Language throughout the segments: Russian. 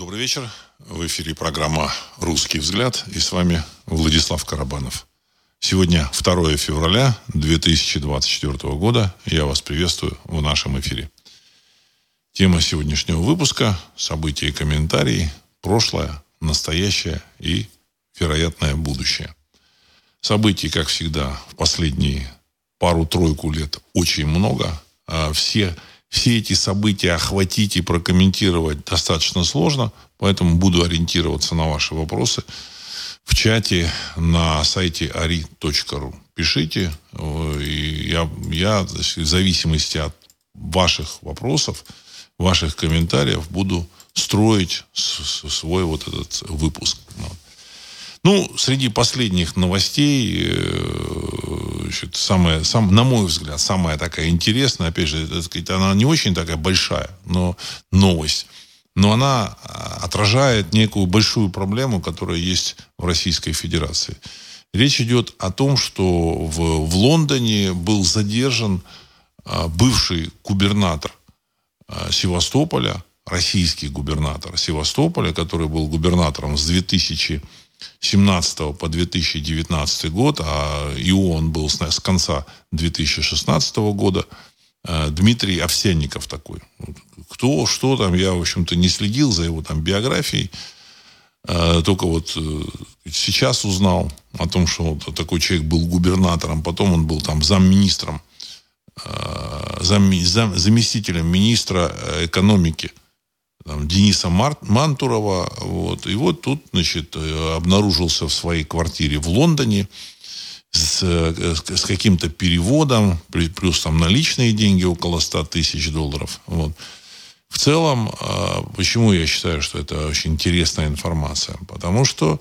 Добрый вечер. В эфире программа «Русский взгляд» и с вами Владислав Карабанов. Сегодня 2 февраля 2024 года. Я вас приветствую в нашем эфире. Тема сегодняшнего выпуска – события и комментарии, прошлое, настоящее и вероятное будущее. Событий, как всегда, в последние пару-тройку лет очень много. А все все эти события охватить и прокомментировать достаточно сложно, поэтому буду ориентироваться на ваши вопросы в чате на сайте ari.ru. Пишите, э, и я, я в зависимости от ваших вопросов, ваших комментариев буду строить свой вот этот выпуск. Ну, среди последних новостей, э, значит, самая, сам, на мой взгляд, самая такая интересная, опять же, так сказать, она не очень такая большая, но новость. Но она а, отражает некую большую проблему, которая есть в Российской Федерации. Речь идет о том, что в, в Лондоне был задержан а, бывший губернатор а, Севастополя, российский губернатор Севастополя, который был губернатором с 2000 17 по 2019 год, а и он был с, с конца 2016 года, э, Дмитрий Овсянников такой. Кто, что там, я, в общем-то, не следил за его там биографией. Э, только вот э, сейчас узнал о том, что вот такой человек был губернатором, потом он был там замминистром, зам, зам, заместителем министра экономики там, Дениса Мантурова. Вот. И вот тут, значит, э, обнаружился в своей квартире в Лондоне с, э, с каким-то переводом, плюс там наличные деньги около 100 тысяч долларов. Вот. В целом, э, почему я считаю, что это очень интересная информация? Потому что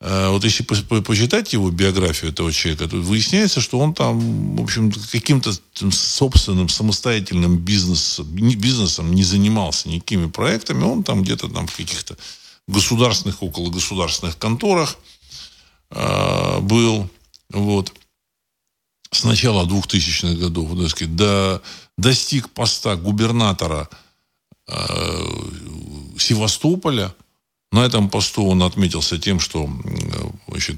вот если почитать его биографию этого человека, то выясняется, что он там, в общем, каким-то собственным самостоятельным бизнесом, бизнесом не занимался никакими проектами. Он там где-то там в каких-то государственных, около государственных конторах э, был. Вот. С начала 2000-х годов, так сказать, до, достиг поста губернатора э, Севастополя – на этом посту он отметился тем, что значит,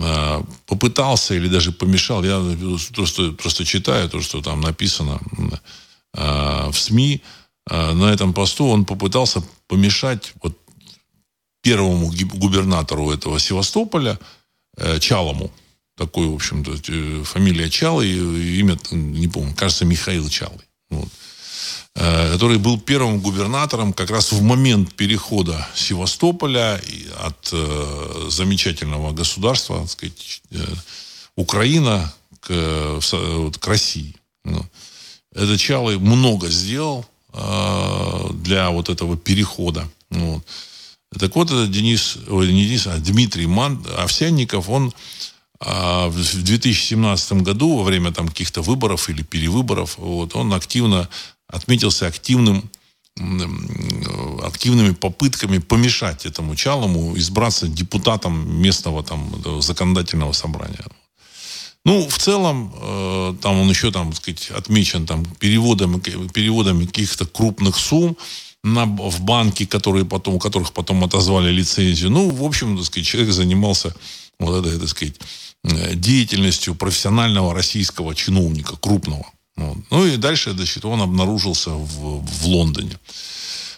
э, попытался или даже помешал. Я просто, просто читаю то, что там написано э, в СМИ. Э, на этом посту он попытался помешать вот первому губернатору этого Севастополя, Чалому. Такой, в общем-то, фамилия Чалы, имя, не помню, кажется, Михаил Чалый. Вот. Э, который был первым губернатором как раз в момент перехода Севастополя от э, замечательного государства, так сказать, э, Украина к, к России. Ну, этот Чалый много сделал для вот этого перехода. Вот. Так вот, это Денис, ой, не Денис, а Дмитрий Ман, Овсянников, он в 2017 году, во время там каких-то выборов или перевыборов, вот, он активно отметился активным активными попытками помешать этому Чалому избраться депутатом местного там законодательного собрания. Ну, в целом, э, там он еще, там, сказать, отмечен там переводами, переводами каких-то крупных сумм на, в банки, которые потом, у которых потом отозвали лицензию. Ну, в общем, так сказать, человек занимался вот этой, так сказать, э, деятельностью профессионального российского чиновника, крупного. Вот. Ну и дальше, значит, он обнаружился в, в Лондоне.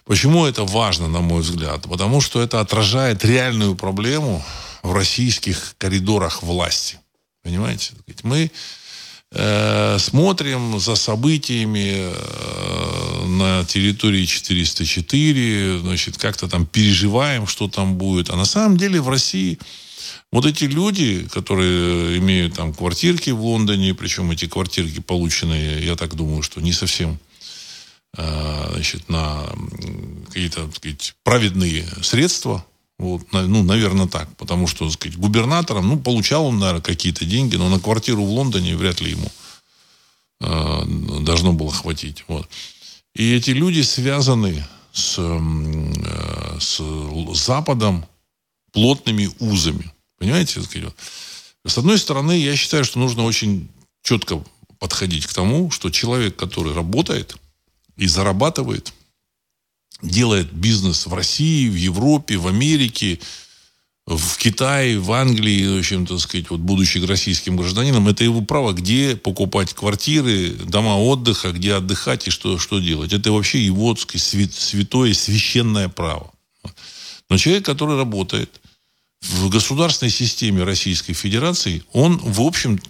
Почему это важно, на мой взгляд? Потому что это отражает реальную проблему в российских коридорах власти. Понимаете? Мы э, смотрим за событиями э, на территории 404, значит, как-то там переживаем, что там будет. А на самом деле в России вот эти люди, которые имеют там квартирки в Лондоне, причем эти квартирки полученные, я так думаю, что не совсем а, значит, на какие-то так сказать, праведные средства. Вот, ну, наверное, так. Потому что, так сказать, губернатором, ну, получал он, наверное, какие-то деньги, но на квартиру в Лондоне вряд ли ему э, должно было хватить. Вот. И эти люди связаны с, э, с Западом плотными узами. Понимаете? С одной стороны, я считаю, что нужно очень четко подходить к тому, что человек, который работает и зарабатывает, делает бизнес в России, в Европе, в Америке, в Китае, в Англии, в общем, так сказать, вот будучи российским гражданином, это его право, где покупать квартиры, дома отдыха, где отдыхать и что, что делать. Это вообще его, так сказать, святое, священное право. Но человек, который работает в государственной системе Российской Федерации, он, в общем,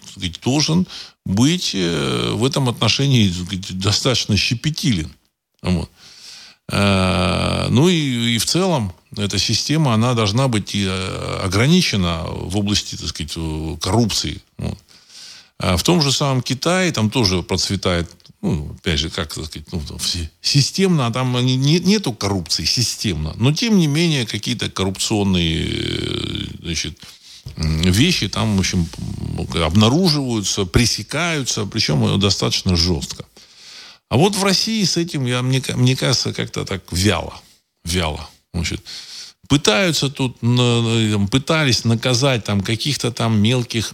должен быть э, в этом отношении достаточно щепетилен. Вот. Э, ну и, и в целом эта система, она должна быть э, ограничена в области, так сказать, коррупции. Вот. А в том же самом Китае там тоже процветает, ну, опять же, как сказать, ну, системно, а там не, нету коррупции системно, но тем не менее какие-то коррупционные э, значит, вещи там, в общем, обнаруживаются, пресекаются, причем достаточно жестко. А вот в России с этим, я, мне, мне кажется, как-то так вяло. Вяло. Значит, пытаются тут, пытались наказать там каких-то там мелких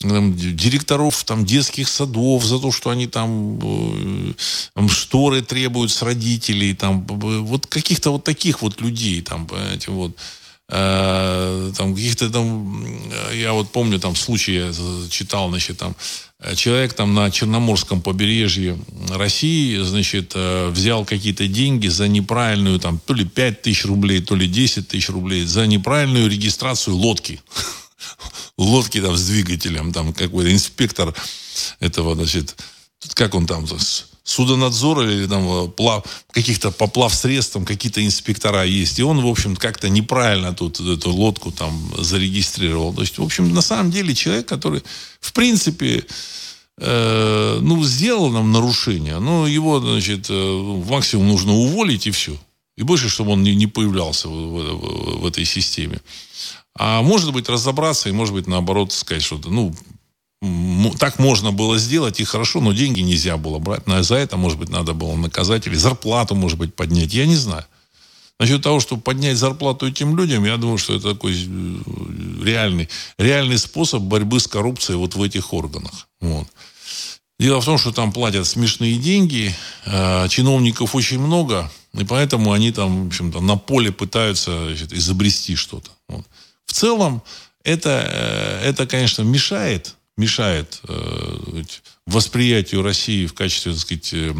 там, директоров там, детских садов за то, что они там, э, там шторы требуют с родителей, там, вот каких-то вот таких вот людей, там, понимаете, вот. Э, там каких-то там, я вот помню там случай, я читал, значит, там человек там на Черноморском побережье России, значит, э, взял какие-то деньги за неправильную там то ли 5 тысяч рублей, то ли 10 тысяч рублей за неправильную регистрацию лодки. Лодки там с двигателем, там какой-то инспектор этого, значит, как он там, судонадзор или там э, плав, каких-то поплав средств, там какие-то инспектора есть. И он, в общем, как-то неправильно тут эту лодку там зарегистрировал. То есть, в общем, на самом деле человек, который, в принципе, э, ну, сделал нам нарушение, но его, значит, э, максимум нужно уволить и все. И больше, чтобы он не, не появлялся в, в, в этой системе. А может быть разобраться и, может быть, наоборот, сказать что-то, ну, так можно было сделать и хорошо, но деньги нельзя было брать. Но за это, может быть, надо было наказать или зарплату, может быть, поднять. Я не знаю. Насчет того, чтобы поднять зарплату этим людям, я думаю, что это такой э, реальный, реальный способ борьбы с коррупцией вот в этих органах. Вот. Дело в том, что там платят смешные деньги, э, чиновников очень много, и поэтому они там, в общем-то, на поле пытаются значит, изобрести что-то. Вот. В целом, это, э, это, конечно, мешает мешает э, восприятию России в качестве, так сказать, э,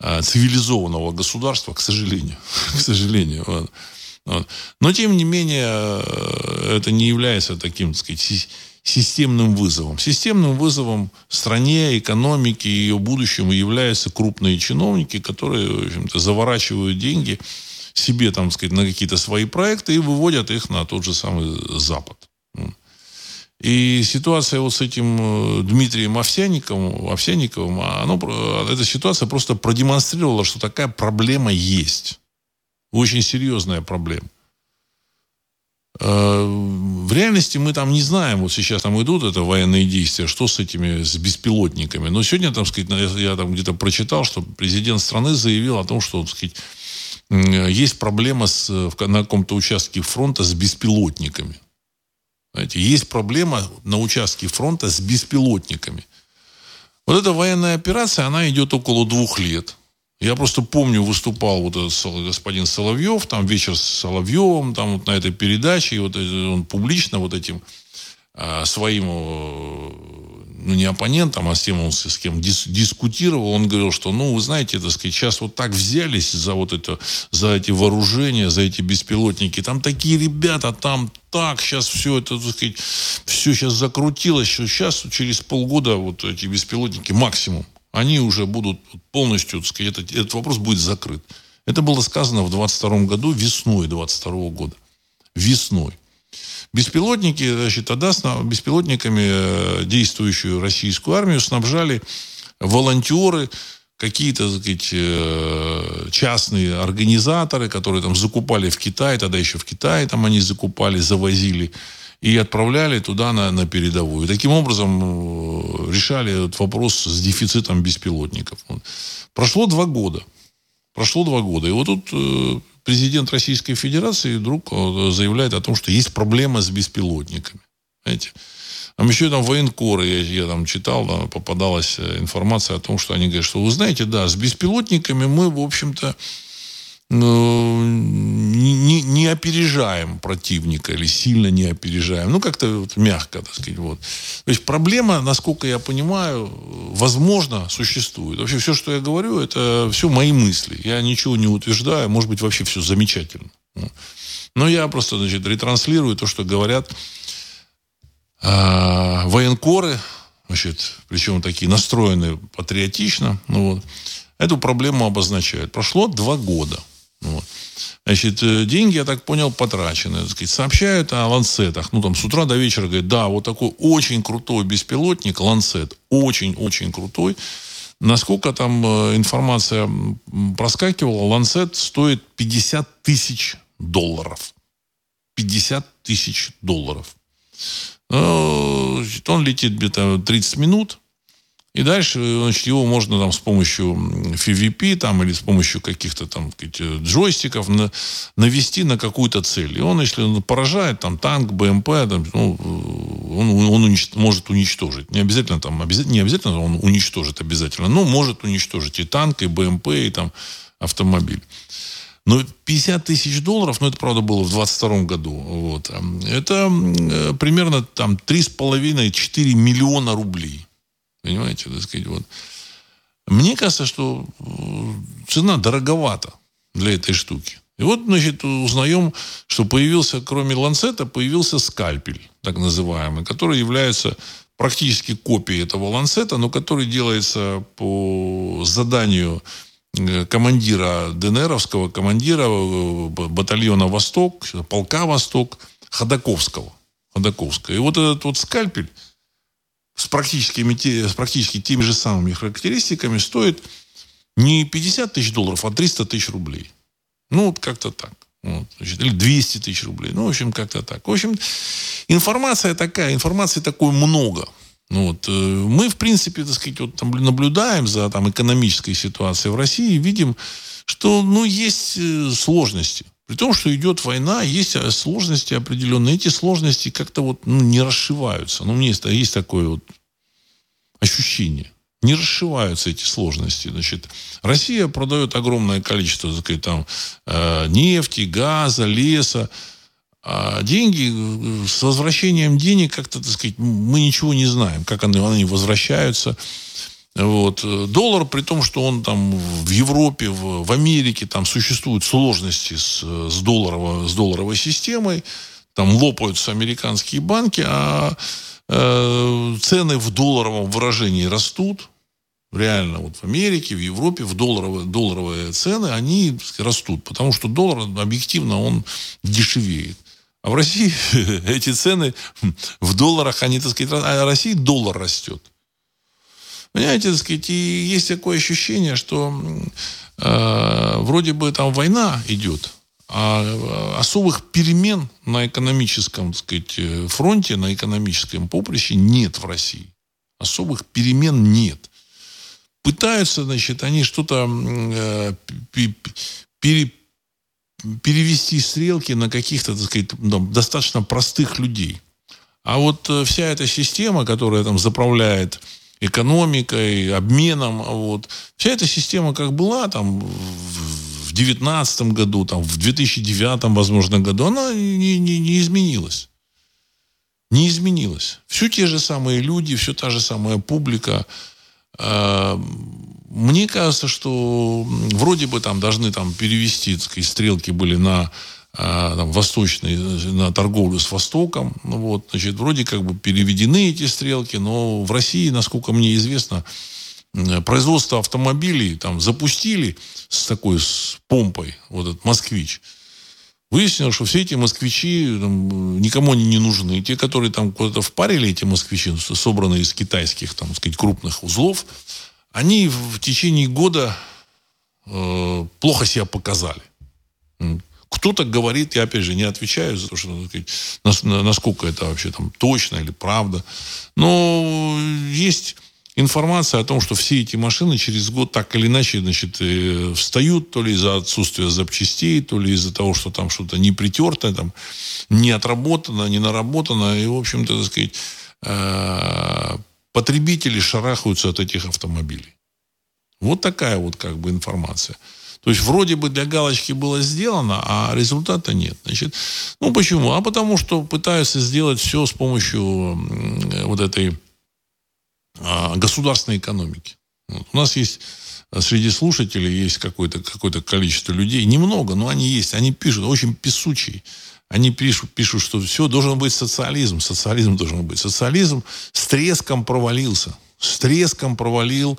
э, цивилизованного государства, к сожалению. к сожалению. Вот. Вот. Но, тем не менее, это не является таким, так сказать, системным вызовом. Системным вызовом стране, экономике и ее будущему являются крупные чиновники, которые, в общем-то, заворачивают деньги себе, там, сказать, на какие-то свои проекты и выводят их на тот же самый Запад. И ситуация вот с этим э, Дмитрием Овсяниковым, Овсяниковым оно, эта ситуация просто продемонстрировала, что такая проблема есть. Очень серьезная проблема. Э, в реальности мы там не знаем, вот сейчас там идут это военные действия, что с этими, с беспилотниками. Но сегодня, там, сказать, я там где-то прочитал, что президент страны заявил о том, что, так сказать, есть проблема с, на каком-то участке фронта с беспилотниками. Знаете, есть проблема на участке фронта с беспилотниками. Вот эта военная операция, она идет около двух лет. Я просто помню, выступал вот этот господин Соловьев, там вечер с Соловьевым, там вот на этой передаче, и вот он публично вот этим а, своим ну, не оппонентом, а с тем, он с кем дис, дискутировал, он говорил, что, ну, вы знаете, так сказать, сейчас вот так взялись за вот это, за эти вооружения, за эти беспилотники, там такие ребята, там так, сейчас все это, так сказать, все сейчас закрутилось, что сейчас через полгода вот эти беспилотники максимум, они уже будут полностью, так сказать, этот, этот вопрос будет закрыт. Это было сказано в 22 году, весной 22 года. Весной. Беспилотники, значит, тогда беспилотниками э, действующую российскую армию снабжали волонтеры, какие-то, так сказать, э, частные организаторы, которые там закупали в Китае, тогда еще в Китае там они закупали, завозили и отправляли туда на, на передовую. Таким образом э, решали этот вопрос с дефицитом беспилотников. Прошло два года. Прошло два года. И вот тут президент Российской Федерации вдруг э, заявляет о том, что есть проблема с беспилотниками. Знаете? Там еще там военкоры, я, я там читал, да, попадалась э, информация о том, что они говорят, что вы знаете, да, с беспилотниками мы, в общем-то, не, не опережаем противника или сильно не опережаем. Ну, как-то вот мягко, так сказать. Вот. То есть проблема, насколько я понимаю, возможно, существует. Вообще все, что я говорю, это все мои мысли. Я ничего не утверждаю. Может быть, вообще все замечательно. Но я просто, значит, ретранслирую то, что говорят э, военкоры, значит, причем такие настроенные патриотично. Ну, вот, эту проблему обозначают. Прошло два года. Вот. Значит, э, деньги, я так понял, потрачены. Так сказать, сообщают о ланцетах. Ну, там, с утра до вечера говорят, да, вот такой очень крутой беспилотник, ланцет, очень-очень крутой. Насколько там э, информация проскакивала, ланцет стоит 50 тысяч долларов. 50 тысяч долларов. Э, он летит где-то 30 минут. И дальше, значит, его можно там с помощью FVP там, или с помощью каких-то там джойстиков на, навести на какую-то цель. И он, если он поражает там танк, БМП, там, ну, он, он унич, может уничтожить. Не обязательно там, обязательно, не обязательно он уничтожит обязательно, но может уничтожить и танк, и БМП, и там автомобиль. Но 50 тысяч долларов, ну, это, правда, было в 22 году, вот, это э, примерно там 3,5-4 миллиона рублей. Понимаете, так сказать, вот. Мне кажется, что э, цена дороговата для этой штуки. И вот, значит, узнаем, что появился, кроме ланцета, появился скальпель, так называемый, который является практически копией этого ланцета, но который делается по заданию э, командира ДНРовского, командира э, батальона «Восток», полка «Восток» Ходаковского. Ходаковского. И вот этот вот скальпель с, практическими, с практически теми же самыми характеристиками стоит не 50 тысяч долларов, а 300 тысяч рублей. Ну, вот как-то так. Вот, значит, или 200 тысяч рублей. Ну, в общем, как-то так. В общем, информация такая, информации такой много. Ну, вот, э, мы, в принципе, так сказать, вот, там, наблюдаем за там, экономической ситуацией в России и видим, что ну, есть э, сложности. При том, что идет война, есть э, сложности определенные. Эти сложности как-то вот ну, не расшиваются. Ну, меня есть, есть такое вот ощущение. Не расшиваются эти сложности. Значит, Россия продает огромное количество так сказать, там, э, нефти, газа, леса. А деньги, э, с возвращением денег как-то, так сказать, мы ничего не знаем, как они, они возвращаются. Вот. Доллар, при том, что он там в Европе, в, в Америке, там существуют сложности с, с, долларово, с долларовой системой, там лопаются американские банки, а э, цены в долларовом выражении растут. Реально, вот в Америке, в Европе, в долларовые, долларовые цены, они растут, потому что доллар объективно он дешевеет. А в России эти цены в долларах, они, так сказать, а в России доллар растет. Понимаете, так сказать, и есть такое ощущение, что э, вроде бы там война идет, а особых перемен на экономическом, так сказать, фронте, на экономическом поприще нет в России. Особых перемен нет. Пытаются, значит, они что-то э, пере, перевести стрелки на каких-то, так сказать, достаточно простых людей. А вот э, вся эта система, которая там заправляет экономикой, обменом. Вот. Вся эта система как была там в 2019 году, там, в 2009, возможно, году, она не, не, не изменилась. Не изменилась. Все те же самые люди, все та же самая публика. А, мне кажется, что вроде бы там должны там перевести, так сказать, стрелки были на там, восточный, на торговлю с Востоком. Ну, вот, значит, вроде как бы переведены эти стрелки, но в России, насколько мне известно, производство автомобилей там запустили с такой с помпой, вот этот «Москвич». Выяснилось, что все эти москвичи там, никому они не нужны. Те, которые там куда-то впарили эти москвичи, собранные из китайских, там, сказать, крупных узлов, они в течение года э, плохо себя показали. Кто-то говорит, я опять же не отвечаю за то, что, насколько это вообще там точно или правда. Но есть информация о том, что все эти машины через год так или иначе значит, э, встают, то ли из-за отсутствия запчастей, то ли из-за того, что там что-то не притертое, там, не отработано, не наработано. И, в общем-то, так сказать, э, потребители шарахаются от этих автомобилей. Вот такая вот как бы информация. То есть вроде бы для галочки было сделано, а результата нет. Значит, ну почему? А потому что пытаются сделать все с помощью вот этой а, государственной экономики. Вот. У нас есть среди слушателей есть какое-то какое количество людей, немного, но они есть, они пишут, очень писучие. Они пишут, пишут, что все должен быть социализм, социализм должен быть. Социализм с треском провалился, с треском провалил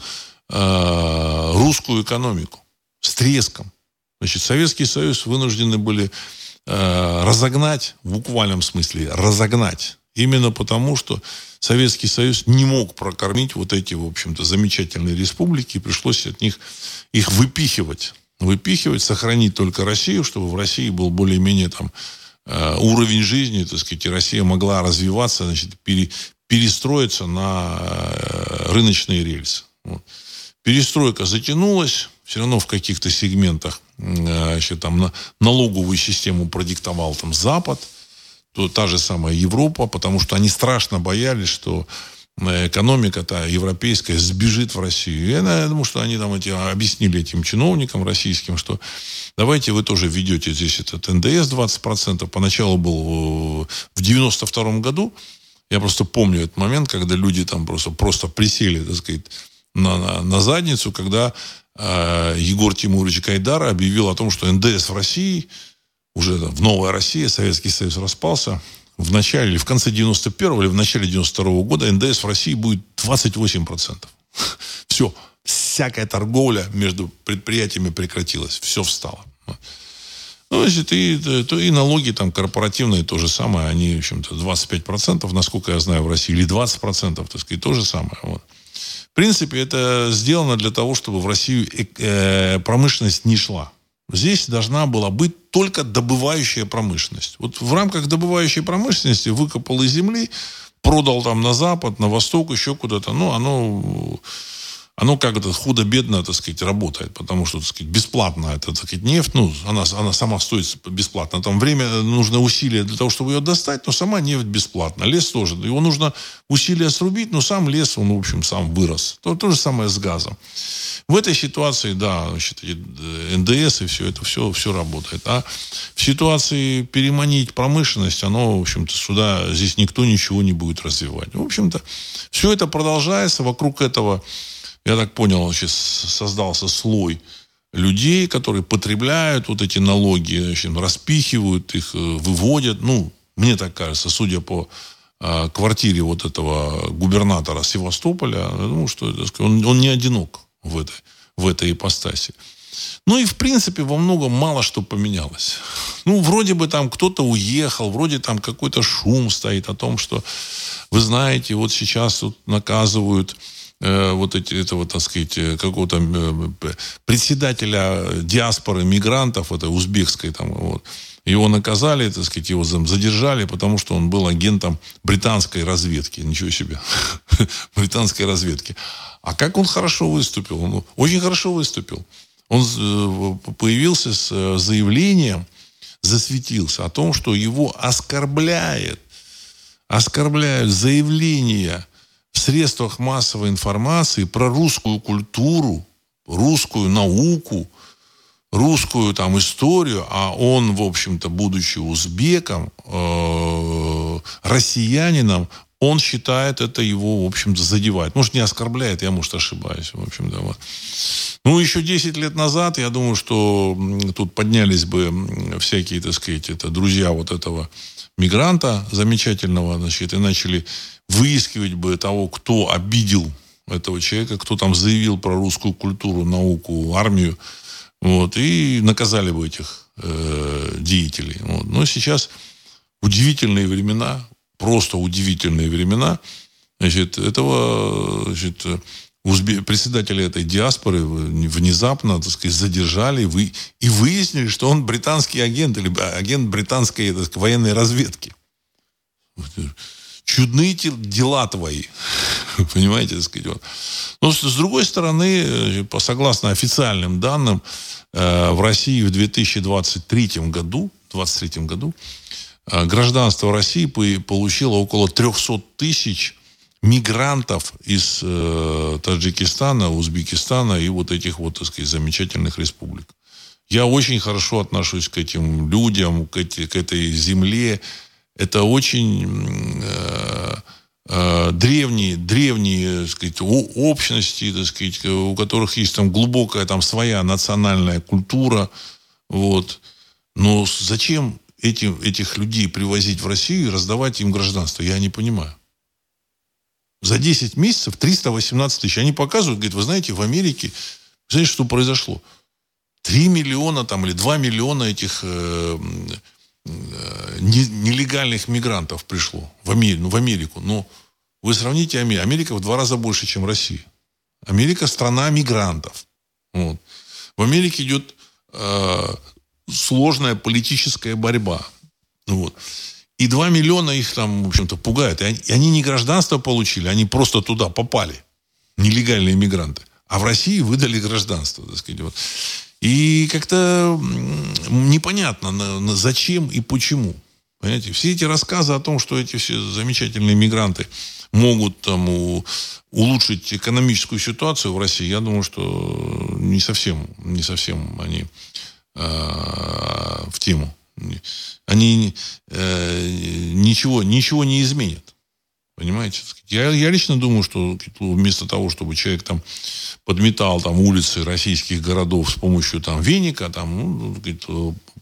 э, русскую экономику, с треском. Значит, Советский Союз вынуждены были э, разогнать, в буквальном смысле, разогнать. Именно потому, что Советский Союз не мог прокормить вот эти, в общем-то, замечательные республики, и пришлось от них их выпихивать. Выпихивать, сохранить только Россию, чтобы в России был более-менее там э, уровень жизни, так сказать, и Россия могла развиваться, значит, пере, перестроиться на э, рыночные рельсы. Вот. Перестройка затянулась, все равно в каких-то сегментах э, значит, там, на, налоговую систему продиктовал там Запад – то та же самая Европа, потому что они страшно боялись, что э, экономика-то европейская сбежит в Россию. И я думаю, что они там эти, объяснили этим чиновникам российским, что давайте вы тоже ведете здесь этот НДС 20%. Поначалу был в 92 году, я просто помню этот момент, когда люди там просто, просто присели, так сказать, на, на, на задницу, когда э, Егор Тимурович Кайдар объявил о том, что НДС в России – уже в Новая Россия, Советский Союз распался, в начале или в конце 91 или в начале 92 года ндс в России будет 28%. Все. Всякая торговля между предприятиями прекратилась. Все встало. Ну, значит, и, то, и налоги там корпоративные то же самое. Они, в общем-то, 25%, насколько я знаю, в России. Или 20%, так сказать, то же самое. Вот. В принципе, это сделано для того, чтобы в Россию э, э промышленность не шла. Здесь должна была быть только добывающая промышленность. Вот в рамках добывающей промышленности выкопал из земли, продал там на запад, на восток, еще куда-то. Ну, оно, оно как-то худо-бедно, так сказать, работает. Потому что, так сказать, бесплатно это, так сказать, нефть, ну, она, она сама стоит бесплатно. Там время, нужно усилия для того, чтобы ее достать, но сама нефть бесплатна. Лес тоже. Его нужно усилия срубить, но сам лес, он, в общем, сам вырос. То, то же самое с газом. В этой ситуации, да, значит, НДС и все это, все, все работает. А в ситуации переманить промышленность, оно, в общем-то, сюда, здесь никто ничего не будет развивать. В общем-то, все это продолжается. Вокруг этого, я так понял, сейчас создался слой людей, которые потребляют вот эти налоги, значит, распихивают их, э, выводят. Ну, мне так кажется, судя по э, квартире вот этого губернатора Севастополя, я думаю, что он, он не одинок в этой, в этой ипостаси. Ну и, в принципе, во многом мало что поменялось. Ну, вроде бы там кто-то уехал, вроде там какой-то шум стоит о том, что, вы знаете, вот сейчас вот наказывают вот эти, этого, так сказать, э, какого-то э, председателя диаспоры мигрантов, это узбекской там, вот, его наказали, так сказать, его задержали, потому что он был агентом британской разведки. Ничего себе. британской разведки. А как он хорошо выступил? Он очень хорошо выступил. Он э, появился с э, заявлением, засветился о том, что его оскорбляет, оскорбляют заявления в средствах массовой информации про русскую культуру, русскую науку, русскую там историю, а он, в общем-то, будучи узбеком, э, россиянином, он считает это его, в общем-то, задевает. Может, не оскорбляет, я, может, ошибаюсь. В общем-то, вот. Ну, еще 10 лет назад, я думаю, что тут поднялись бы всякие, так сказать, это друзья вот этого мигранта замечательного, значит, и начали выискивать бы того, кто обидел этого человека, кто там заявил про русскую культуру, науку, армию, вот, и наказали бы этих э, деятелей. Вот. Но сейчас удивительные времена, просто удивительные времена. Значит, этого значит, узбе... председателя этой диаспоры внезапно, так сказать, задержали вы... и выяснили, что он британский агент или агент британской так сказать, военной разведки. Чудные дела твои. Понимаете, так сказать. Вот. Но с другой стороны, по согласно официальным данным, э, в России в 2023 году, 2023 году Э, гражданство России получило около 300 тысяч мигрантов из э, Таджикистана, Узбекистана и вот этих вот, так сказать, замечательных республик. Я очень хорошо отношусь к этим людям, к, эти, к этой земле. Это очень э, э, древние, древние, так сказать, общности, так сказать, у которых есть там глубокая там своя национальная культура. Вот. Но зачем этим, этих людей привозить в Россию и раздавать им гражданство? Я не понимаю. За 10 месяцев 318 тысяч. Они показывают, говорят, вы знаете, в Америке, знаете, что произошло? 3 миллиона там, или 2 миллиона этих э, э, нелегальных мигрантов пришло в, Амер, ну, в Америку. Но вы сравните Америку. Америка в два раза больше, чем Россия. Америка страна мигрантов. Вот. В Америке идет э, сложная политическая борьба. Вот. И 2 миллиона их там, в общем-то, пугают. И они, не гражданство получили, они просто туда попали. Нелегальные мигранты. А в России выдали гражданство. Так сказать, вот. И как-то непонятно, зачем и почему. Понимаете, все эти рассказы о том, что эти все замечательные мигранты могут там у, улучшить экономическую ситуацию в России, я думаю, что не совсем, не совсем они э, в тему. Они э, ничего, ничего не изменят. Понимаете? Я, я лично думаю, что вместо того, чтобы человек там подметал там улицы российских городов с помощью там веника, там, ну, говорит,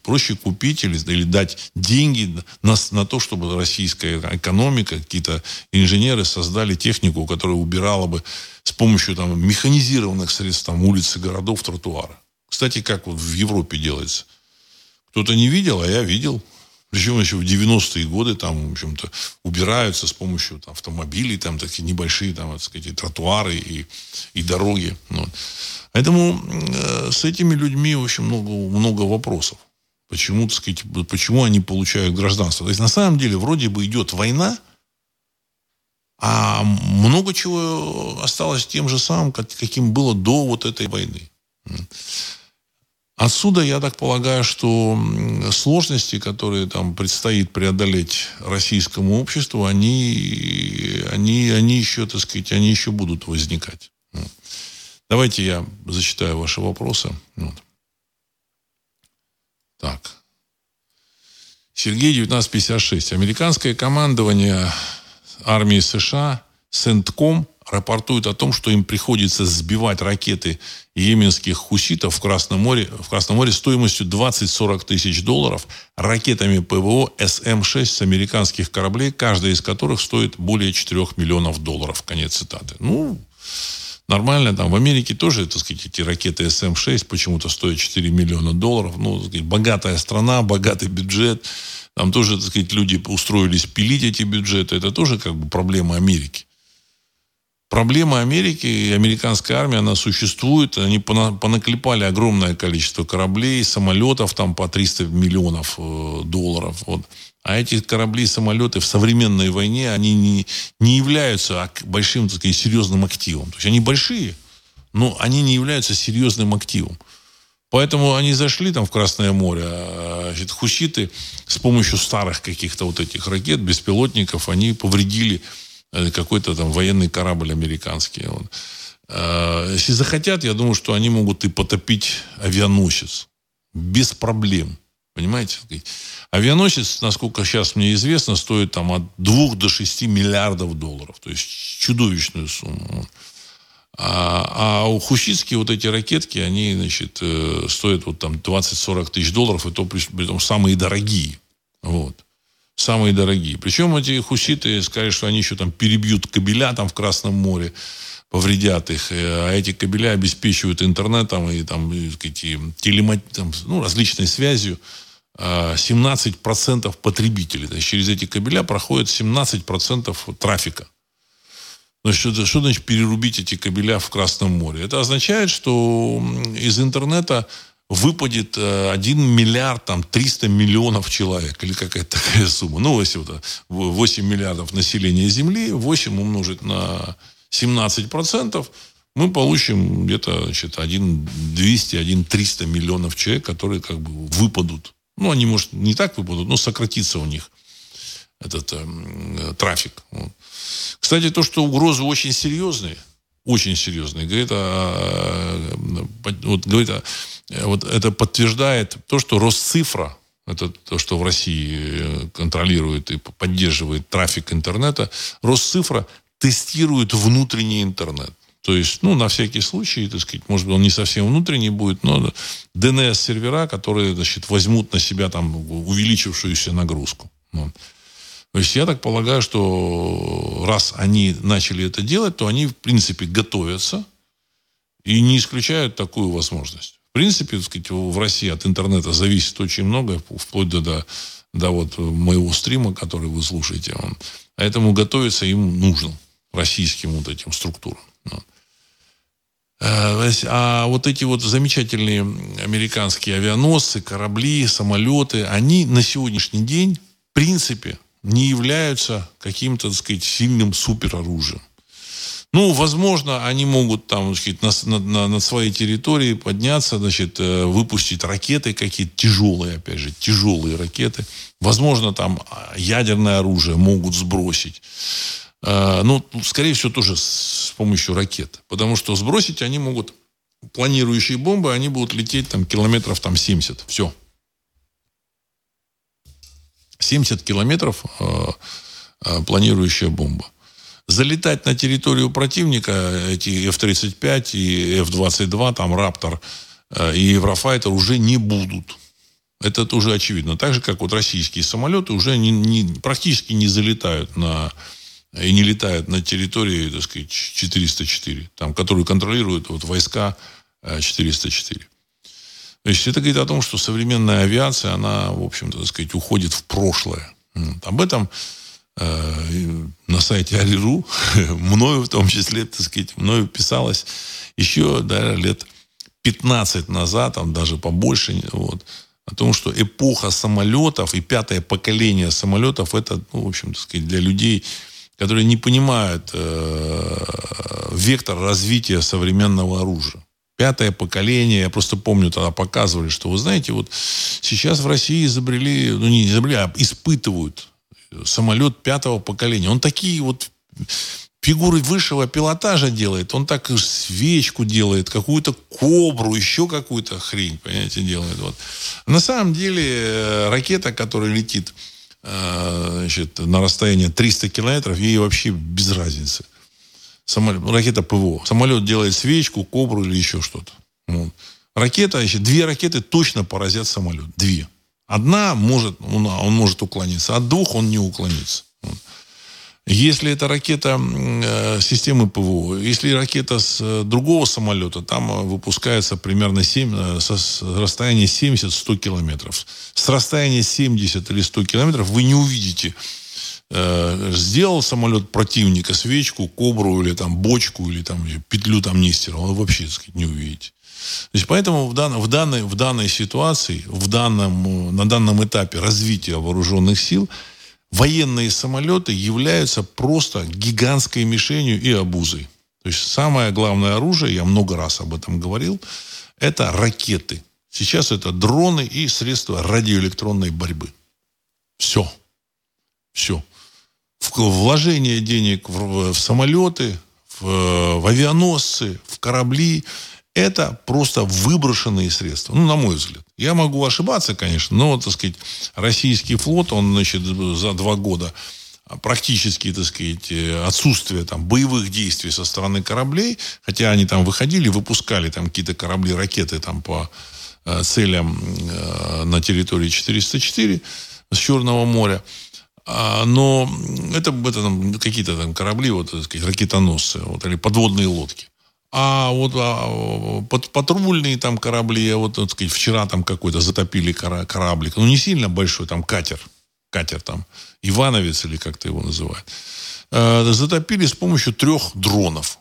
проще купить или, или дать деньги на, на то, чтобы российская экономика, какие-то инженеры создали технику, которая убирала бы с помощью там механизированных средств там улицы городов, тротуары. Кстати, как вот в Европе делается. Кто-то не видел, а я видел. Причем еще в 90-е годы там, в общем-то, убираются с помощью там, автомобилей, там такие небольшие, там, так сказать, тротуары и, и дороги. Ну. Поэтому э, с этими людьми, общем, много, много вопросов. Почему, так сказать, почему они получают гражданство? То есть, на самом деле, вроде бы идет война, а много чего осталось тем же самым, каким было до вот этой войны. Отсюда, я так полагаю, что сложности, которые там предстоит преодолеть российскому обществу, они, они, они еще, так сказать, они еще будут возникать. Давайте я зачитаю ваши вопросы. Вот. Так. Сергей 1956. Американское командование армии США Сентком рапортует о том, что им приходится сбивать ракеты йеменских хуситов в Красном море, в Красном море стоимостью 20-40 тысяч долларов ракетами ПВО СМ-6 с американских кораблей, каждая из которых стоит более 4 миллионов долларов. Конец цитаты. Ну, нормально. Там в Америке тоже, так сказать, эти ракеты СМ-6 почему-то стоят 4 миллиона долларов. Ну, сказать, богатая страна, богатый бюджет. Там тоже, так сказать, люди устроились пилить эти бюджеты. Это тоже как бы проблема Америки. Проблема Америки и американской армии, она существует. Они понаклепали огромное количество кораблей, самолетов там по 300 миллионов э, долларов. Вот. А эти корабли и самолеты в современной войне, они не, не являются большим, так сказать, серьезным активом. То есть они большие, но они не являются серьезным активом. Поэтому они зашли там в Красное море, а значит, хуситы с помощью старых каких-то вот этих ракет, беспилотников, они повредили какой-то там военный корабль американский. Вот. Э, если захотят, я думаю, что они могут и потопить авианосец. Без проблем. Понимаете? Авианосец, насколько сейчас мне известно, стоит там от 2 до 6 миллиардов долларов. То есть чудовищную сумму. А, а у хуситские вот эти ракетки, они, значит, э, стоят вот там 20-40 тысяч долларов, и то при, при том самые дорогие. Вот самые дорогие. Причем эти хуситы сказали, что они еще там перебьют кабеля там в Красном море, повредят их, э, а эти кабеля обеспечивают интернетом и там эти телемат, там, ну, различной связью 17% а, потребителей. То есть через эти кабеля проходит 17% трафика. Значит, что, что значит перерубить эти кабеля в Красном море? Это означает, что из интернета выпадет 1 э, миллиард, там, 300 миллионов человек, или какая-то такая сумма. Ну, если вот 8 миллиардов населения Земли, 8 умножить на 17 процентов, мы получим где-то, значит, 1 200, 1 300 миллионов человек, которые как бы выпадут. Ну, они, может, не так выпадут, но сократится у них этот э, трафик. Вот. Кстати, то, что угрозы очень серьезные, очень серьезные. Говорит, вот, говорит, вот это подтверждает то, что Росцифра, это то, что в России контролирует и поддерживает трафик интернета, Росцифра тестирует внутренний интернет. То есть, ну, на всякий случай, так сказать, может быть, он не совсем внутренний будет, но DNS-сервера, которые, значит, возьмут на себя там увеличившуюся нагрузку. Вот. То есть я так полагаю, что раз они начали это делать, то они, в принципе, готовятся и не исключают такую возможность. В принципе, так сказать, в России от интернета зависит очень много, вплоть до, до, до вот моего стрима, который вы слушаете. Поэтому готовиться им нужно, российским вот этим структурам. Э, а вот эти вот замечательные американские авианосцы, корабли, самолеты, они на сегодняшний день, в принципе, не являются каким-то, так сказать, сильным супероружием. Ну, возможно, они могут там, сказать, на, на, на своей территории подняться, значит, э, выпустить ракеты какие-то тяжелые, опять же, тяжелые ракеты. Возможно, там а, ядерное оружие могут сбросить. А, ну, скорее всего, тоже с помощью ракет. Потому что сбросить они могут, планирующие бомбы, они будут лететь там километров там 70. Все. 70 километров э, планирующая бомба. Залетать на территорию противника эти F-35 и F-22, там Раптор и Еврофайтер уже не будут. Это уже очевидно. Так же, как вот российские самолеты уже не, не, практически не залетают на и не летают на территории, так сказать, 404, там, которую контролируют вот войска 404. То есть это говорит о том, что современная авиация, она, в общем-то, так сказать, уходит в прошлое. Об этом э, на сайте Алиру, мною в том числе, так сказать, мною писалось еще да, лет 15 назад, там даже побольше, вот, о том, что эпоха самолетов и пятое поколение самолетов, это, ну, в общем, так сказать, для людей которые не понимают э, вектор развития современного оружия. Пятое поколение, я просто помню, тогда показывали, что, вы знаете, вот сейчас в России изобрели, ну не изобрели, а испытывают самолет пятого поколения. Он такие вот фигуры высшего пилотажа делает. Он так свечку делает, какую-то кобру, еще какую-то хрень, понимаете, делает. Вот. На самом деле э, ракета, которая летит Э, значит, на расстояние 300 километров, ей вообще без разницы. Самолет, ракета ПВО. Самолет делает свечку, кобру или еще что-то. Вот. Ракета, еще две ракеты точно поразят самолет. Две. Одна может, он, он может уклониться, от двух он не уклонится. Вот. Если это ракета э, системы ПВО, если ракета с э, другого самолета, там э, выпускается примерно 7, э, со, с расстояния 70-100 километров. С расстояния 70 или 100 километров вы не увидите, э, сделал самолет противника свечку, кобру или там бочку, или там петлю там не стирал, вы вообще, так сказать, не увидите. То есть поэтому в, дан, в, данной, в данной ситуации, в данном, на данном этапе развития вооруженных сил – военные самолеты являются просто гигантской мишенью и обузой. То есть самое главное оружие, я много раз об этом говорил, это ракеты. Сейчас это дроны и средства радиоэлектронной борьбы. Все. Все. Вложение денег в, в самолеты, в, в авианосцы, в корабли – это просто выброшенные средства. Ну, на мой взгляд. Я могу ошибаться, конечно, но, так сказать, российский флот, он, значит, за два года практически, так сказать, отсутствие там боевых действий со стороны кораблей, хотя они там выходили, выпускали там какие-то корабли, ракеты там по э, целям э, на территории 404 с Черного моря. А, но это, это там, какие-то там корабли, вот, сказать, ракетоносцы, вот, или подводные лодки. А вот а, под, патрульные там корабли, вот, так сказать, вчера там какой-то затопили кораблик, ну не сильно большой, там катер, катер там, Ивановец или как-то его называют, э, затопили с помощью трех дронов.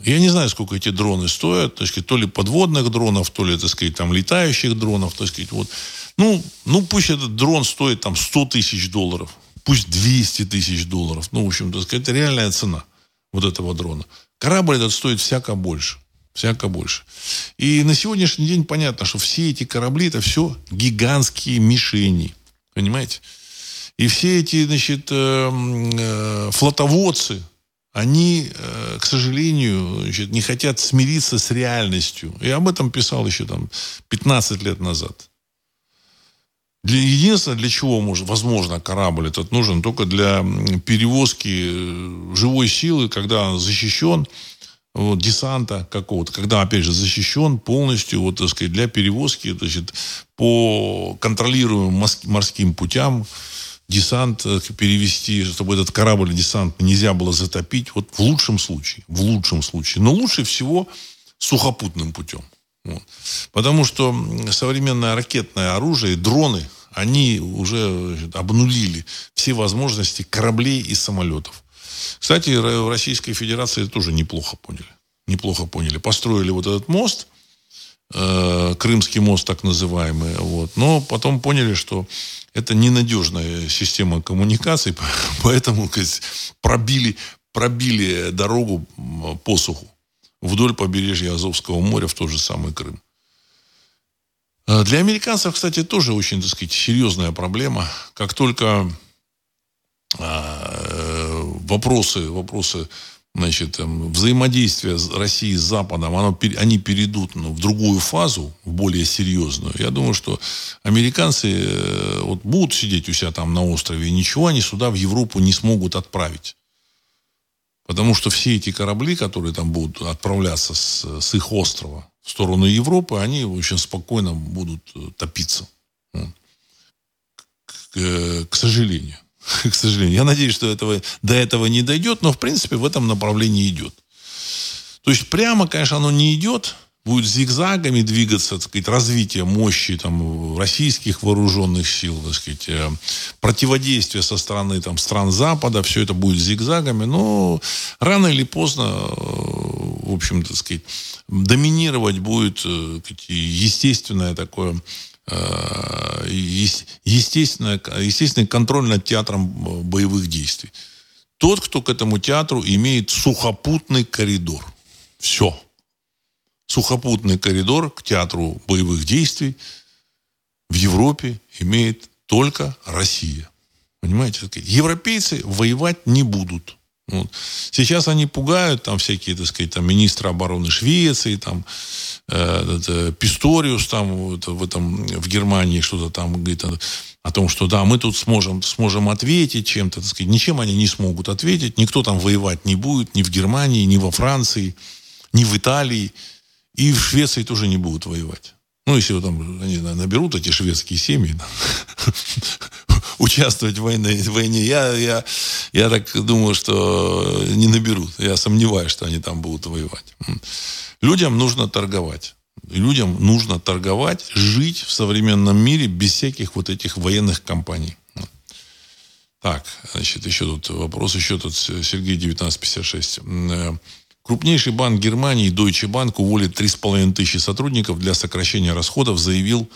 Я не знаю, сколько эти дроны стоят, так сказать, то ли подводных дронов, то ли, так сказать, там летающих дронов, так сказать, вот. Ну, ну пусть этот дрон стоит там 100 тысяч долларов, пусть 200 тысяч долларов, ну, в общем, так сказать, это реальная цена вот этого дрона. Корабль этот стоит всяко больше. Всяко больше. И на сегодняшний день понятно, что все эти корабли это все гигантские мишени. Понимаете? И все эти, значит, э, э, флотоводцы, они, к сожалению, значит, не хотят смириться с реальностью. Я об этом писал еще там 15 лет назад. Для, единственное, для чего может, возможно, корабль этот нужен, только для перевозки живой силы, когда защищен, вот, десанта какого-то, когда, опять же, защищен полностью, вот, так сказать, для перевозки, значит, по контролируемым морским путям, десант э, перевести, чтобы этот корабль десант нельзя было затопить, вот в лучшем случае, в лучшем случае. Но лучше всего сухопутным путем. Потому что современное ракетное оружие, дроны, они уже обнулили все возможности кораблей и самолетов. Кстати, в Российской Федерации тоже неплохо поняли. Неплохо поняли. Построили вот этот мост, э, Крымский мост так называемый, вот, но потом поняли, что это ненадежная система коммуникаций, поэтому сказать, пробили, пробили дорогу по суху вдоль побережья Азовского моря в тот же самый Крым. Э, для американцев, кстати, тоже очень, так сказать, серьезная проблема. Как только э, вопросы, вопросы значит, взаимодействия России с Западом, оно, они перейдут ну, в другую фазу, в более серьезную. Я думаю, что американцы э, вот, будут сидеть у себя там на острове, и ничего они сюда, в Европу, не смогут отправить. Потому что все эти корабли, которые там будут отправляться с, с их острова в сторону Европы, они очень спокойно будут э, топиться. К, к, к сожалению. К сожалению. Я надеюсь, что этого, до этого не дойдет, но в принципе в этом направлении идет. То есть прямо, конечно, оно не идет, будет зигзагами двигаться, так сказать, развитие мощи там, российских вооруженных сил, так сказать, э, противодействие со стороны там, стран Запада, все это будет зигзагами, но рано или поздно, э, в общем, так сказать, доминировать будет э, естественное такое естественное, естественный контроль над театром боевых действий. Тот, кто к этому театру имеет сухопутный коридор. Все сухопутный коридор к театру боевых действий в Европе имеет только Россия. Понимаете? Европейцы воевать не будут. Вот. Сейчас они пугают, там всякие, так сказать, там, министры обороны Швеции, там, э, это, Писториус там, вот, в, этом, в Германии что-то там говорит о, о том, что да, мы тут сможем, сможем ответить чем-то, так сказать. Ничем они не смогут ответить, никто там воевать не будет, ни в Германии, ни во Франции, ни в Италии. И в Швеции тоже не будут воевать. Ну, если там они наберут эти шведские семьи, участвовать в войне, в войне я, я, я так думаю, что не наберут. Я сомневаюсь, что они там будут воевать. Людям нужно торговать. Людям нужно торговать, жить в современном мире без всяких вот этих военных компаний. Так, значит, еще тут вопрос, еще тут Сергей 1956. Крупнейший банк Германии, Deutsche Bank, уволит 3,5 тысячи сотрудников для сокращения расходов, заявил,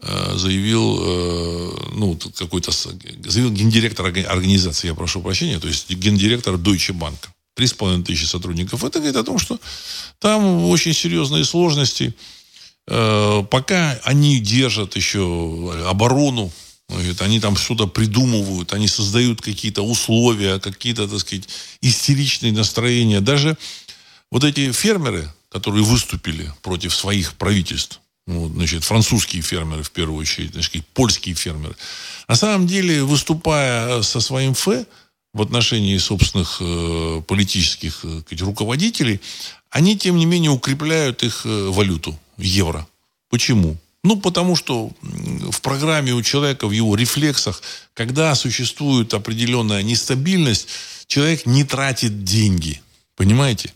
э, заявил, э, ну, какой-то, заявил гендиректор организации, я прошу прощения, то есть гендиректор Deutsche Bank. 3,5 тысячи сотрудников. Это говорит о том, что там очень серьезные сложности. Э, пока они держат еще оборону, они там что-то придумывают, они создают какие-то условия, какие-то, так сказать, истеричные настроения. Даже вот эти фермеры, которые выступили против своих правительств, вот, значит, французские фермеры в первую очередь, значит, польские фермеры, на самом деле, выступая со своим ФЭ в отношении собственных э, политических э, сказать, руководителей, они, тем не менее, укрепляют их э, валюту, евро. Почему? Ну, потому что в программе у человека, в его рефлексах, когда существует определенная нестабильность, человек не тратит деньги. Понимаете?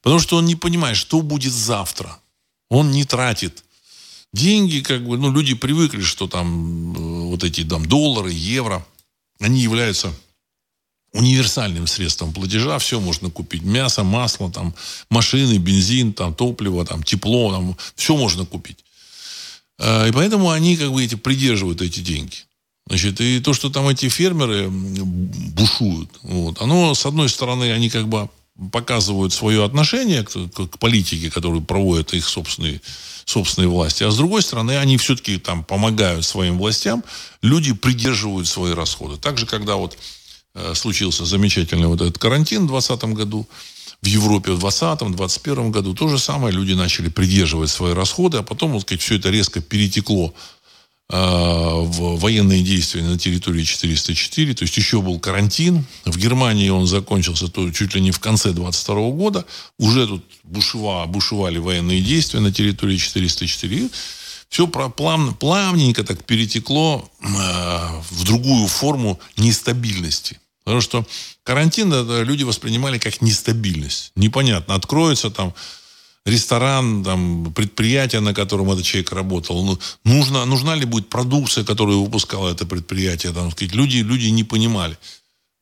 Потому что он не понимает, что будет завтра. Он не тратит. Деньги, как бы, ну, люди привыкли, что там э, вот эти там доллары, евро, они являются универсальным средством платежа. Все можно купить. Мясо, масло, там, машины, бензин, там, топливо, там, тепло. Там, все можно купить. А, и поэтому они как бы эти придерживают эти деньги. Значит, и то, что там эти фермеры бушуют, вот, оно, с одной стороны, они как бы показывают свое отношение к, к, к политике, которую проводят их собственные, собственные власти, а с другой стороны, они все-таки там помогают своим властям, люди придерживают свои расходы. Также, когда вот э, случился замечательный вот этот карантин в 2020 году, в Европе в 2020-2021 году то же самое. Люди начали придерживать свои расходы, а потом, вот, сказать, все это резко перетекло э, в военные действия на территории 404. То есть еще был карантин. В Германии он закончился то, чуть ли не в конце 22 года. Уже тут бушева, бушевали военные действия на территории 404 все плавно, плавненько так перетекло э, в другую форму нестабильности. Потому что карантин люди воспринимали как нестабильность. Непонятно, откроется там ресторан, там, предприятие, на котором этот человек работал. Ну, нужна, нужна ли будет продукция, которую выпускало это предприятие? Там, сказать, люди, люди не понимали.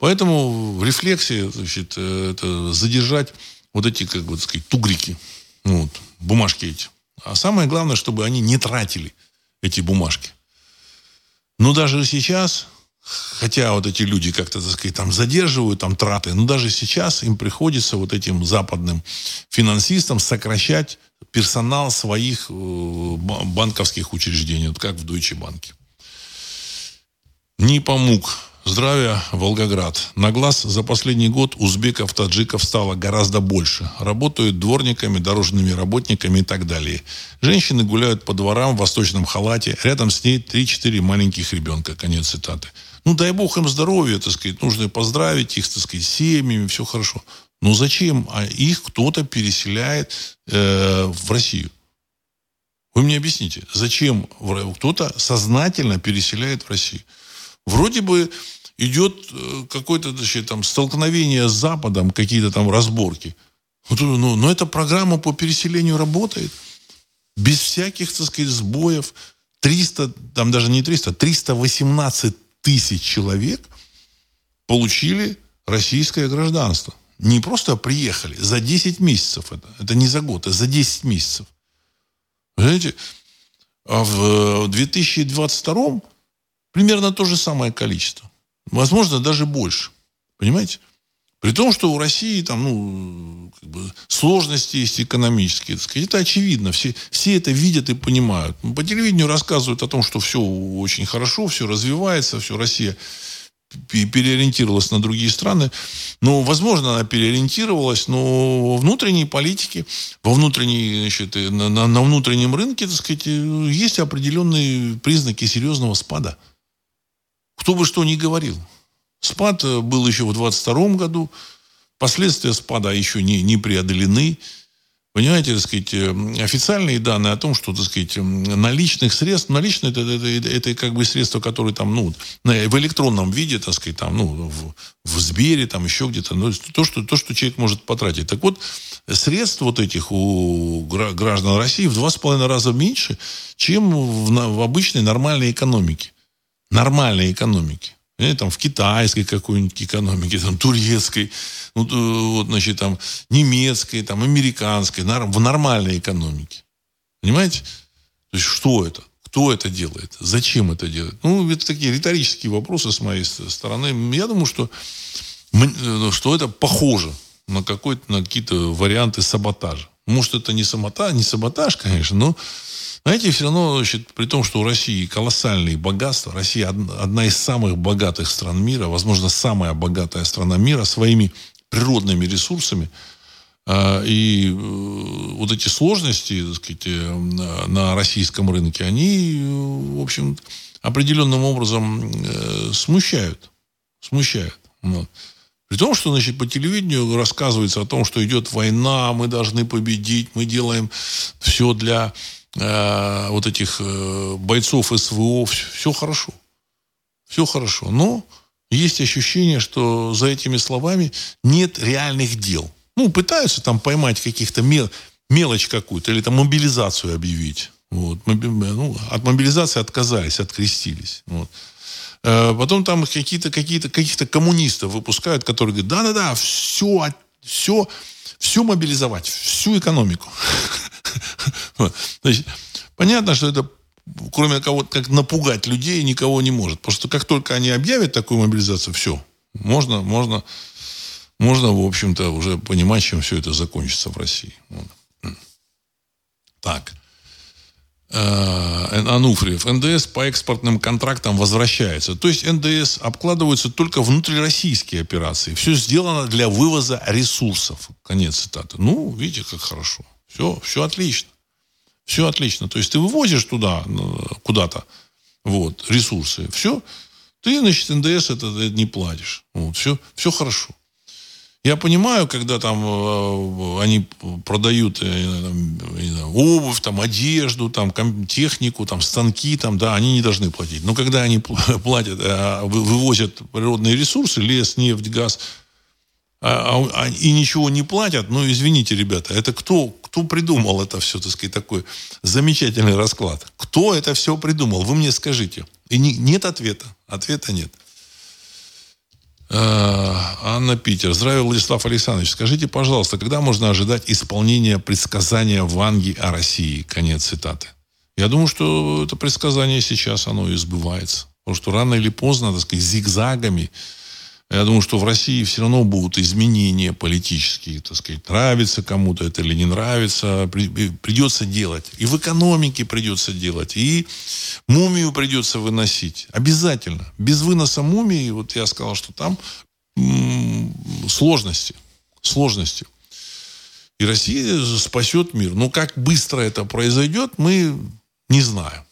Поэтому в рефлексии значит, э, это задержать вот эти, как бы сказать, тугрики, ну, вот, бумажки эти. А самое главное, чтобы они не тратили эти бумажки. Но даже сейчас Хотя вот эти люди как-то, так сказать, там задерживают там траты, но даже сейчас им приходится вот этим западным финансистам сокращать персонал своих э, банковских учреждений, вот как в Deutsche Bank. Не помог Здравия, Волгоград. На глаз за последний год узбеков, таджиков стало гораздо больше. Работают дворниками, дорожными работниками и так далее. Женщины гуляют по дворам в восточном халате. Рядом с ней 3-4 маленьких ребенка. Конец цитаты. Ну, дай бог им здоровья, так сказать. Нужно поздравить их, так сказать, семьями, все хорошо. Но зачем а их кто-то переселяет э, в Россию? Вы мне объясните, зачем кто-то сознательно переселяет в Россию? Вроде бы идет э, какое-то значит, там столкновение с Западом, какие-то там разборки. Ну, ну, но эта программа по переселению работает. Без всяких, так сказать, сбоев. 300, там даже не 300, 318 тысяч человек получили российское гражданство. Не просто приехали, за 10 месяцев это. Это не за год, а за 10 месяцев. Знаете, а в 2022 примерно то же самое количество. Возможно, даже больше. Понимаете? При том, что у России там, ну, как бы сложности есть экономические. Сказать. Это очевидно. Все, все это видят и понимают. По телевидению рассказывают о том, что все очень хорошо, все развивается, все Россия переориентировалась на другие страны. Ну, возможно, она переориентировалась, но во внутренней политике, во внутренней, значит, на, на, на внутреннем рынке, так сказать, есть определенные признаки серьезного спада. Кто бы что ни говорил. Спад э, был еще в 22 году. Последствия спада еще не, не преодолены. Понимаете, так сказать, э, официальные данные о том, что, так сказать, наличных средств, наличные это, это, это, это как бы средства, которые там, ну, в электронном виде, так сказать, там, ну, в, в Сбере, там еще где-то, ну, то что, то, что человек может потратить. Так вот, средств вот этих у граждан России в два с половиной раза меньше, чем в, в обычной нормальной экономике. Нормальной экономике. Или, там, в китайской какой-нибудь экономике, там, турецкой, ну, вот, значит, там, немецкой, там, американской, в нормальной экономике. Понимаете? То есть, что это? Кто это делает? Зачем это делает? Ну, это такие риторические вопросы с моей стороны. Я думаю, что, э, что это похоже на, какой-то, на какие-то варианты саботажа. Может, это не саботаж, не саботаж, конечно, но знаете, все равно, значит, при том, что у России колоссальные богатства, Россия одна из самых богатых стран мира, возможно, самая богатая страна мира своими природными ресурсами, а, и э, вот эти сложности, так сказать, э, на российском рынке, они, в общем, определенным образом э, смущают. Смущают. Вот. При том, что, значит, по телевидению рассказывается о том, что идет война, мы должны победить, мы делаем все для э, вот этих э, бойцов СВО, все, все хорошо. Все хорошо. Но есть ощущение, что за этими словами нет реальных дел. Ну, пытаются там поймать каких-то мел, мелочь какую-то или там мобилизацию объявить. Вот. Ну, от мобилизации отказались, открестились. Вот. Э, потом там какие-то какие-то каких-то коммунистов выпускают, которые говорят, да-да-да, все, все, все мобилизовать, всю экономику. Значит, понятно, что это кроме кого как напугать людей, никого не может. Потому что как только они объявят такую мобилизацию, все, можно, можно, можно, в общем-то, уже понимать, чем все это закончится в России. Так. Э, Ануфриев, НДС по экспортным контрактам возвращается. То есть НДС обкладываются только внутрироссийские операции. Все сделано для вывоза ресурсов. Конец цитаты. Ну, видите, как хорошо. Все, все отлично. Все отлично. То есть ты вывозишь туда, куда-то, вот, ресурсы. Все. Ты, значит, НДС это, это не платишь. Вот, все, все хорошо. Я понимаю, когда там э, они продают э, там, обувь, там, одежду, там, технику, там, станки, там, да, они не должны платить. Но когда они платят, э, вывозят природные ресурсы, лес, нефть, газ, а, а, а, и ничего не платят, ну, извините, ребята, это кто, кто придумал это все, так сказать, такой замечательный расклад? Кто это все придумал? Вы мне скажите. И не, нет ответа. Ответа нет. Э, Анна Питер. Здравия, Владислав Александрович. Скажите, пожалуйста, когда можно ожидать исполнения предсказания Ванги о России? Конец цитаты. Я думаю, что это предсказание сейчас, оно и сбывается. Потому что рано или поздно, так сказать, зигзагами я думаю, что в России все равно будут изменения политические, так сказать, нравится кому-то это или не нравится, придется делать. И в экономике придется делать, и мумию придется выносить. Обязательно. Без выноса мумии, вот я сказал, что там сложности. Сложности. И Россия спасет мир. Но как быстро это произойдет, мы не знаем.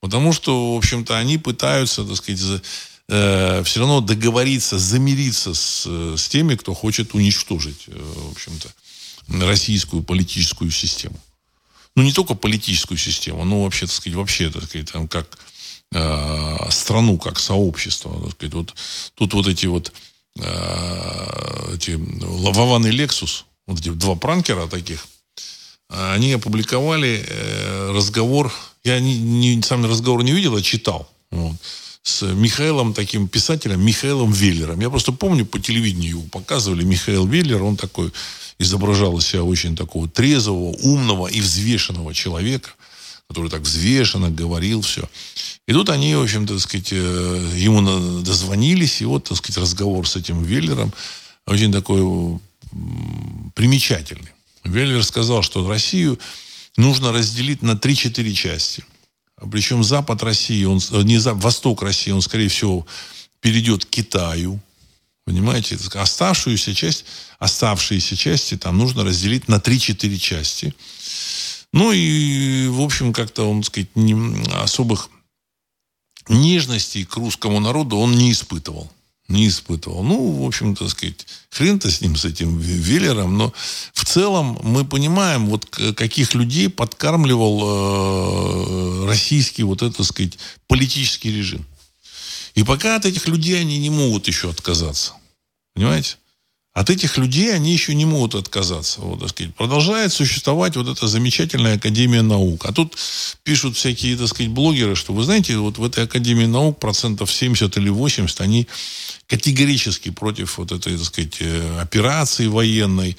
Потому что, в общем-то, они пытаются, так сказать, э, все равно договориться, замириться с, с теми, кто хочет уничтожить, э, в общем-то, российскую политическую систему. Ну, не только политическую систему, но вообще, так сказать, вообще, так сказать, там, как э, страну, как сообщество. Так сказать. Вот, тут вот эти вот э, эти Вован Лексус, вот эти два пранкера таких, они опубликовали э, разговор, я не, не, сам разговор не видел, а читал. Вот с Михаилом, таким писателем, Михаилом Веллером. Я просто помню, по телевидению его показывали, Михаил Веллер, он такой изображал из себя очень такого трезвого, умного и взвешенного человека, который так взвешенно говорил все. И тут они, в общем, так сказать, э, ему дозвонились, и вот, так сказать, разговор с этим Веллером очень такой примечательный. Веллер сказал, что Россию нужно разделить на 3-4 части – причем запад России, он, э, не запад, восток России, он, скорее всего, перейдет к Китаю. Понимаете? Оставшуюся часть, оставшиеся части там нужно разделить на 3-4 части. Ну и, в общем, как-то он, так сказать, не, особых нежностей к русскому народу он не испытывал не испытывал. Ну, в общем, так сказать, хрен-то с ним, с этим Веллером, но в целом мы понимаем, вот каких людей подкармливал э, российский вот этот, так сказать, политический режим. И пока от этих людей они не могут еще отказаться. Понимаете? От этих людей они еще не могут отказаться. Вот, так сказать. Продолжает существовать вот эта замечательная Академия наук. А тут пишут всякие, так сказать, блогеры, что, вы знаете, вот в этой Академии наук процентов 70 или 80, они категорически против вот этой, так сказать, э, операции военной.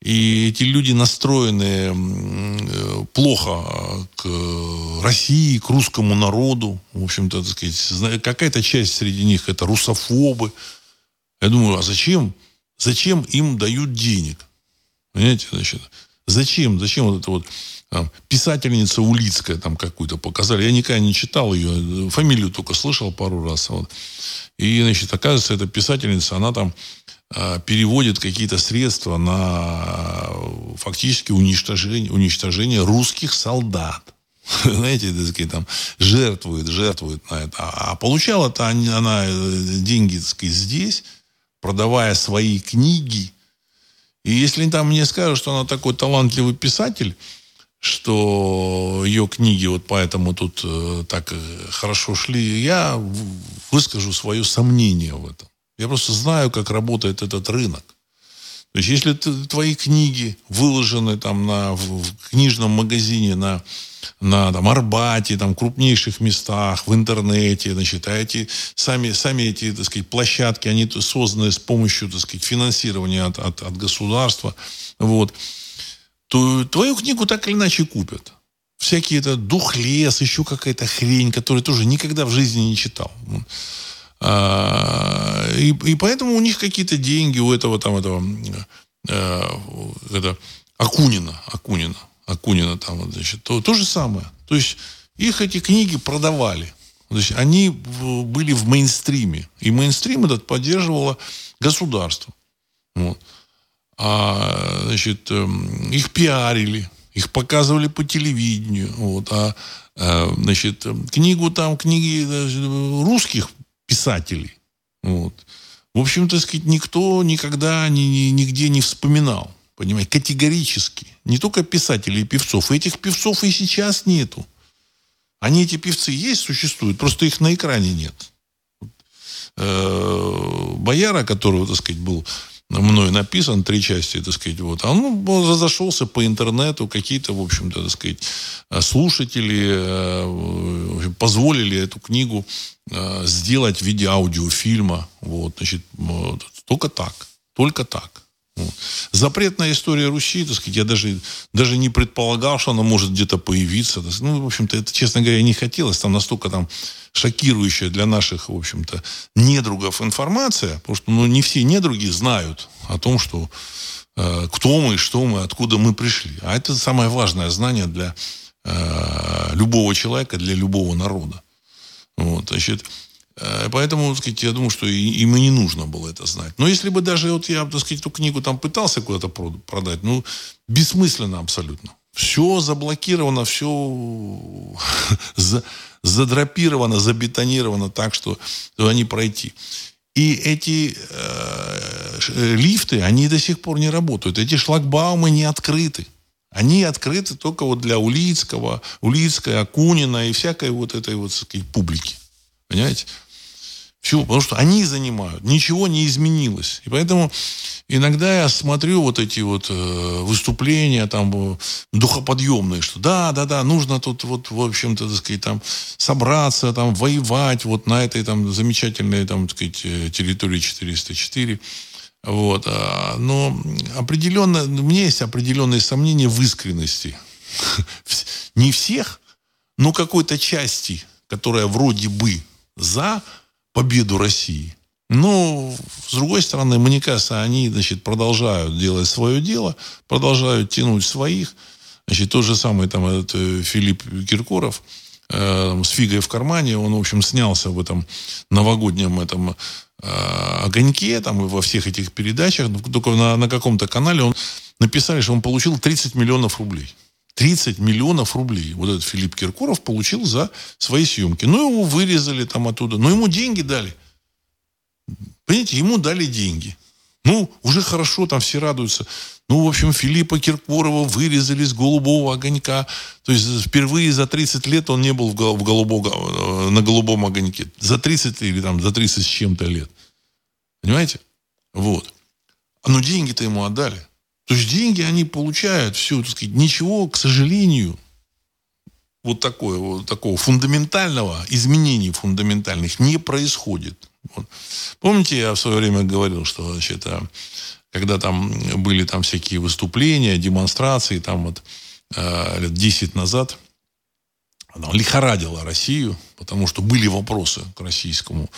И эти люди настроены э, плохо к России, к русскому народу. В общем-то, так сказать, какая-то часть среди них это русофобы. Я думаю, а зачем? Зачем им дают денег? Понимаете, значит, зачем? Зачем вот это вот там, писательница Улицкая там какую-то показали. Я никогда не читал ее, фамилию только слышал пару раз. Вот. И, значит, оказывается, эта писательница, она там э, переводит какие-то средства на фактически уничтожение, уничтожение русских солдат. Знаете, так сказать, там жертвует, жертвует на это. А, а получала-то она, она э, деньги, так сказать, здесь, продавая свои книги. И если там мне скажут, что она такой талантливый писатель, что ее книги вот поэтому тут э, так э, хорошо шли, я выскажу свое сомнение в этом. Я просто знаю, как работает этот рынок. То есть, если твои книги выложены там на, в, в книжном магазине на на там, Арбате, там, крупнейших местах, в интернете, значит, а эти, сами, сами эти, так сказать, площадки, они созданы с помощью, так сказать, финансирования от, от, от государства, вот, то твою книгу так или иначе купят. Всякие это духлес, еще какая-то хрень, которую тоже никогда в жизни не читал. А, и, и поэтому у них какие-то деньги у этого там этого э, это Акунина, Акунина Акунина там, вот, значит, то, то же самое. То есть их эти книги продавали. То есть они были в мейнстриме. И мейнстрим этот поддерживало государство. Вот. А, значит, эм, их пиарили, их показывали по телевидению. Вот. А, а значит, книгу там, книги русских писателей. Вот. В общем, так сказать, никто никогда ни, ни, нигде не вспоминал. Понимаете, категорически. Не только писателей и певцов. Этих певцов и сейчас нету. Они, эти певцы, есть, существуют, просто их на экране нет. Э, Бояра, который, так сказать, был мной написан, три части, так сказать, вот, а он разошелся по интернету, какие-то, в общем-то, так сказать, слушатели э, позволили эту книгу э, сделать в виде аудиофильма, вот, значит, только так, только так. Запретная история Руси, так сказать, я даже, даже не предполагал, что она может где-то появиться. Ну, в общем-то, это, честно говоря, не хотелось. Там настолько там шокирующая для наших, в общем-то, недругов информация, потому что ну, не все недруги знают о том, что э, кто мы, что мы, откуда мы пришли. А это самое важное знание для э, любого человека, для любого народа. Вот, значит, поэтому, так сказать, я думаю, что им и не нужно было это знать. Но если бы даже вот я, так сказать, эту книгу там пытался куда-то продать, ну, бессмысленно абсолютно. Все заблокировано, все задрапировано, забетонировано так, что туда не пройти. И эти э, лифты, они до сих пор не работают. Эти шлагбаумы не открыты. Они открыты только вот для Улицкого, Улицкой, Акунина и всякой вот этой вот, сказать, публики. Понимаете? Чего? Потому что они занимают. Ничего не изменилось. И поэтому иногда я смотрю вот эти вот э, выступления там э, духоподъемные, что да, да, да, нужно тут вот, в общем-то, так сказать, там собраться, там воевать вот на этой там замечательной там, так сказать, э, территории 404. Вот. А, но определенно, у меня есть определенные сомнения в искренности. Не всех, но какой-то части, которая вроде бы за победу России. Но, с другой стороны, мне кажется, они значит, продолжают делать свое дело, продолжают тянуть своих. Значит, тот же самый там, этот, э, Филипп Киркоров э, с фигой в кармане, он, в общем, снялся в этом новогоднем этом э, огоньке, там, и во всех этих передачах, только на, на каком-то канале он написали, что он получил 30 миллионов рублей. 30 миллионов рублей. Вот этот Филипп Киркоров получил за свои съемки. Ну, его вырезали там оттуда. Но ему деньги дали. Понимаете, ему дали деньги. Ну, уже хорошо, там все радуются. Ну, в общем, Филиппа Киркорова вырезали с голубого огонька. То есть впервые за 30 лет он не был в голубом, э, на голубом огоньке. За 30 или там за 30 с чем-то лет. Понимаете? Вот. Но деньги-то ему отдали. То есть деньги они получают, все, так сказать, ничего, к сожалению, вот, такое, вот такого фундаментального, изменений фундаментальных не происходит. Вот. Помните, я в свое время говорил, что значит, а, когда там были там всякие выступления, демонстрации, там вот э, лет 10 назад, она лихорадила Россию, потому что были вопросы к российскому,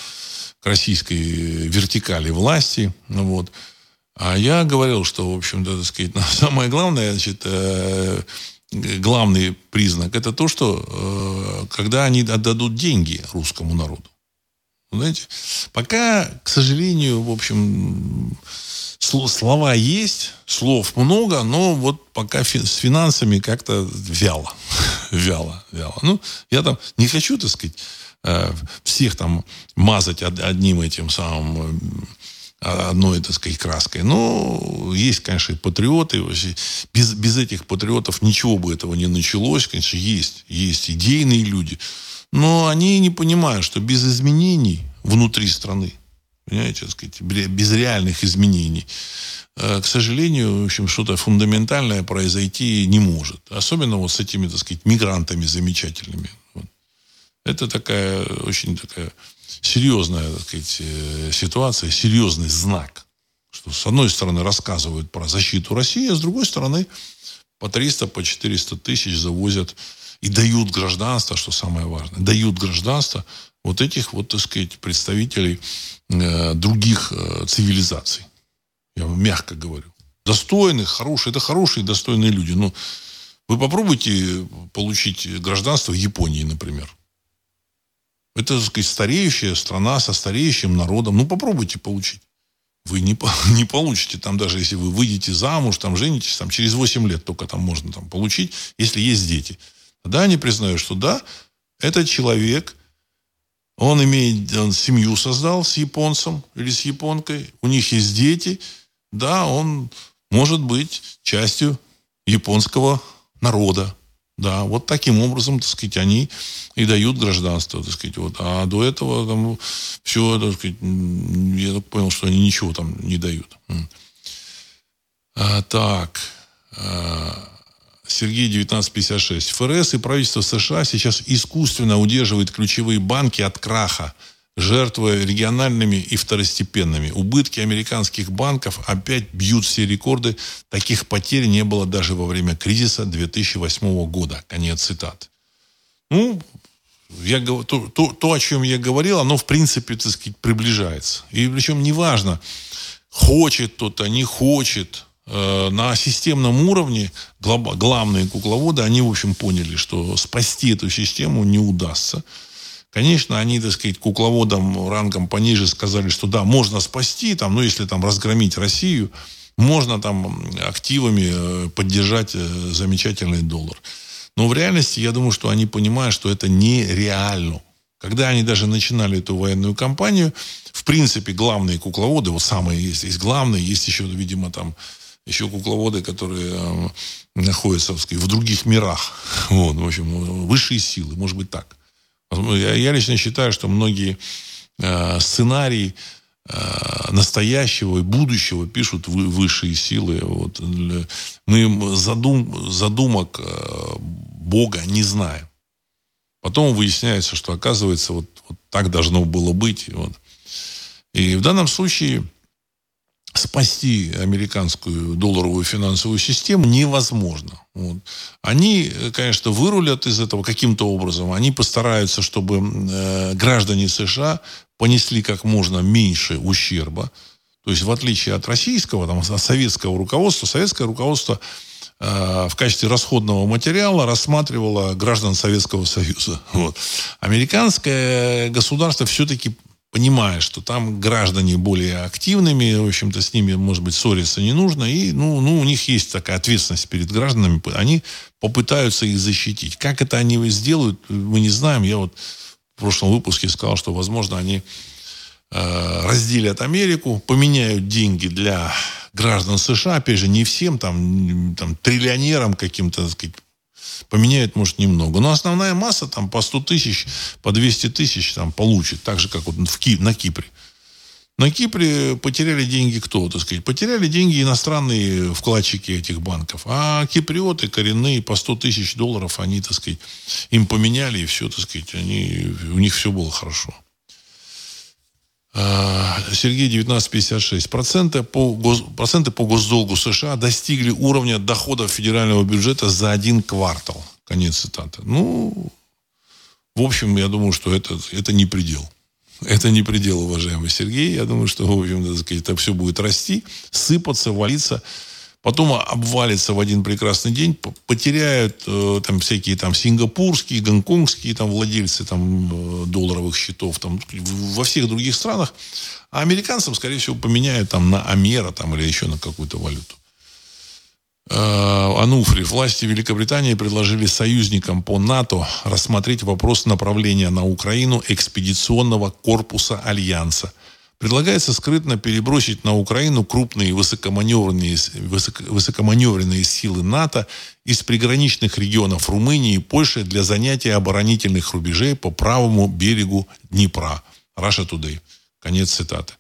к российской вертикали власти. Ну, вот. А я говорил, что, в общем-то, так сказать, самое главное, значит, э, главный признак, это то, что э, когда они отдадут деньги русскому народу. Знаете, пока, к сожалению, в общем, слова есть, слов много, но вот пока с финансами как-то вяло. вяло, вяло. Ну, я там не хочу, так сказать, э, всех там мазать одним этим самым одной, так сказать, краской. Но есть, конечно, и патриоты. Без, без этих патриотов ничего бы этого не началось. Конечно, есть, есть идейные люди. Но они не понимают, что без изменений внутри страны, понимаете, так сказать, без реальных изменений, э, к сожалению, в общем, что-то фундаментальное произойти не может. Особенно вот с этими, так сказать, мигрантами замечательными. Это такая, очень такая серьезная так сказать, э, ситуация, серьезный знак. Что с одной стороны рассказывают про защиту России, а с другой стороны по 300, по 400 тысяч завозят и дают гражданство, что самое важное, дают гражданство вот этих вот, так сказать, представителей э, других э, цивилизаций. Я вам мягко говорю. Достойных, хорошие, это хорошие, достойные люди. Но Вы попробуйте получить гражданство Японии, например. Это, так сказать, стареющая страна со стареющим народом. Ну, попробуйте получить. Вы не, не получите там, даже если вы выйдете замуж, там, женитесь, там, через 8 лет только там можно там, получить, если есть дети. Тогда они признают, что да, этот человек, он имеет, он семью создал с японцем или с японкой, у них есть дети, да, он может быть частью японского народа. Да, вот таким образом, так сказать, они и дают гражданство, так сказать. Вот. А до этого там все, так сказать, я так понял, что они ничего там не дают. А, так. А, Сергей 1956. ФРС и правительство США сейчас искусственно удерживает ключевые банки от краха – жертвуя региональными и второстепенными. Убытки американских банков опять бьют все рекорды. Таких потерь не было даже во время кризиса 2008 года. Конец цитат. Ну, я, то, то, то, о чем я говорил, оно, в принципе, так сказать, приближается. И причем неважно, хочет кто-то, не хочет. Э, на системном уровне главные кукловоды, они, в общем, поняли, что спасти эту систему не удастся. Конечно, они, так сказать, кукловодам рангом пониже сказали, что да, можно спасти, там, ну, если там разгромить Россию, можно там активами э, поддержать э, замечательный доллар. Но в реальности, я думаю, что они понимают, что это нереально. Когда они даже начинали эту военную кампанию, в принципе, главные кукловоды, вот самые есть, есть главные, есть еще, видимо, там еще кукловоды, которые э, находятся, сказать, в других мирах. Вот, в общем, высшие силы, может быть так. Я, лично считаю, что многие э, сценарии э, настоящего и будущего пишут вы, высшие силы. Вот. Мы задум, задумок э, Бога не знаем. Потом выясняется, что оказывается вот, вот так должно было быть. Вот. И в данном случае спасти американскую долларовую финансовую систему невозможно. Вот. Они, конечно, вырулят из этого каким-то образом. Они постараются, чтобы э, граждане США понесли как можно меньше ущерба. То есть, в отличие от российского, там, от советского руководства, советское руководство э, в качестве расходного материала рассматривало граждан Советского Союза. Вот. Американское государство все-таки понимая, что там граждане более активными, в общем-то, с ними, может быть, ссориться не нужно, и, ну, ну, у них есть такая ответственность перед гражданами, они попытаются их защитить. Как это они сделают, мы не знаем. Я вот в прошлом выпуске сказал, что, возможно, они э, разделят Америку, поменяют деньги для граждан США, опять же, не всем, там, там триллионерам каким-то, сказать, поменяет, может, немного. Но основная масса там по 100 тысяч, по 200 тысяч там получит. Так же, как вот в Ки, на Кипре. На Кипре потеряли деньги кто, так сказать? Потеряли деньги иностранные вкладчики этих банков. А киприоты коренные по 100 тысяч долларов, они, так сказать, им поменяли, и все, так сказать, они, у них все было хорошо. А, Сергей 1956. Проценты по, гос, проценты по госдолгу США достигли уровня доходов федерального бюджета за один квартал. Конец цитаты. Ну, в общем, я думаю, что это, это не предел. Это не предел, уважаемый Сергей. Я думаю, что, в общем, это все будет расти, сыпаться, валиться потом обвалится в один прекрасный день, потеряют э, там всякие там сингапурские, гонконгские там владельцы там э, долларовых счетов там во всех других странах, а американцам, скорее всего, поменяют там на Амера там или еще на какую-то валюту. Э, Ануфри. Власти Великобритании предложили союзникам по НАТО рассмотреть вопрос направления на Украину экспедиционного корпуса Альянса – Предлагается скрытно перебросить на Украину крупные высокоманевренные, высоко, высокоманевренные силы НАТО из приграничных регионов Румынии и Польши для занятия оборонительных рубежей по правому берегу Днепра. Russia Today. Конец цитаты.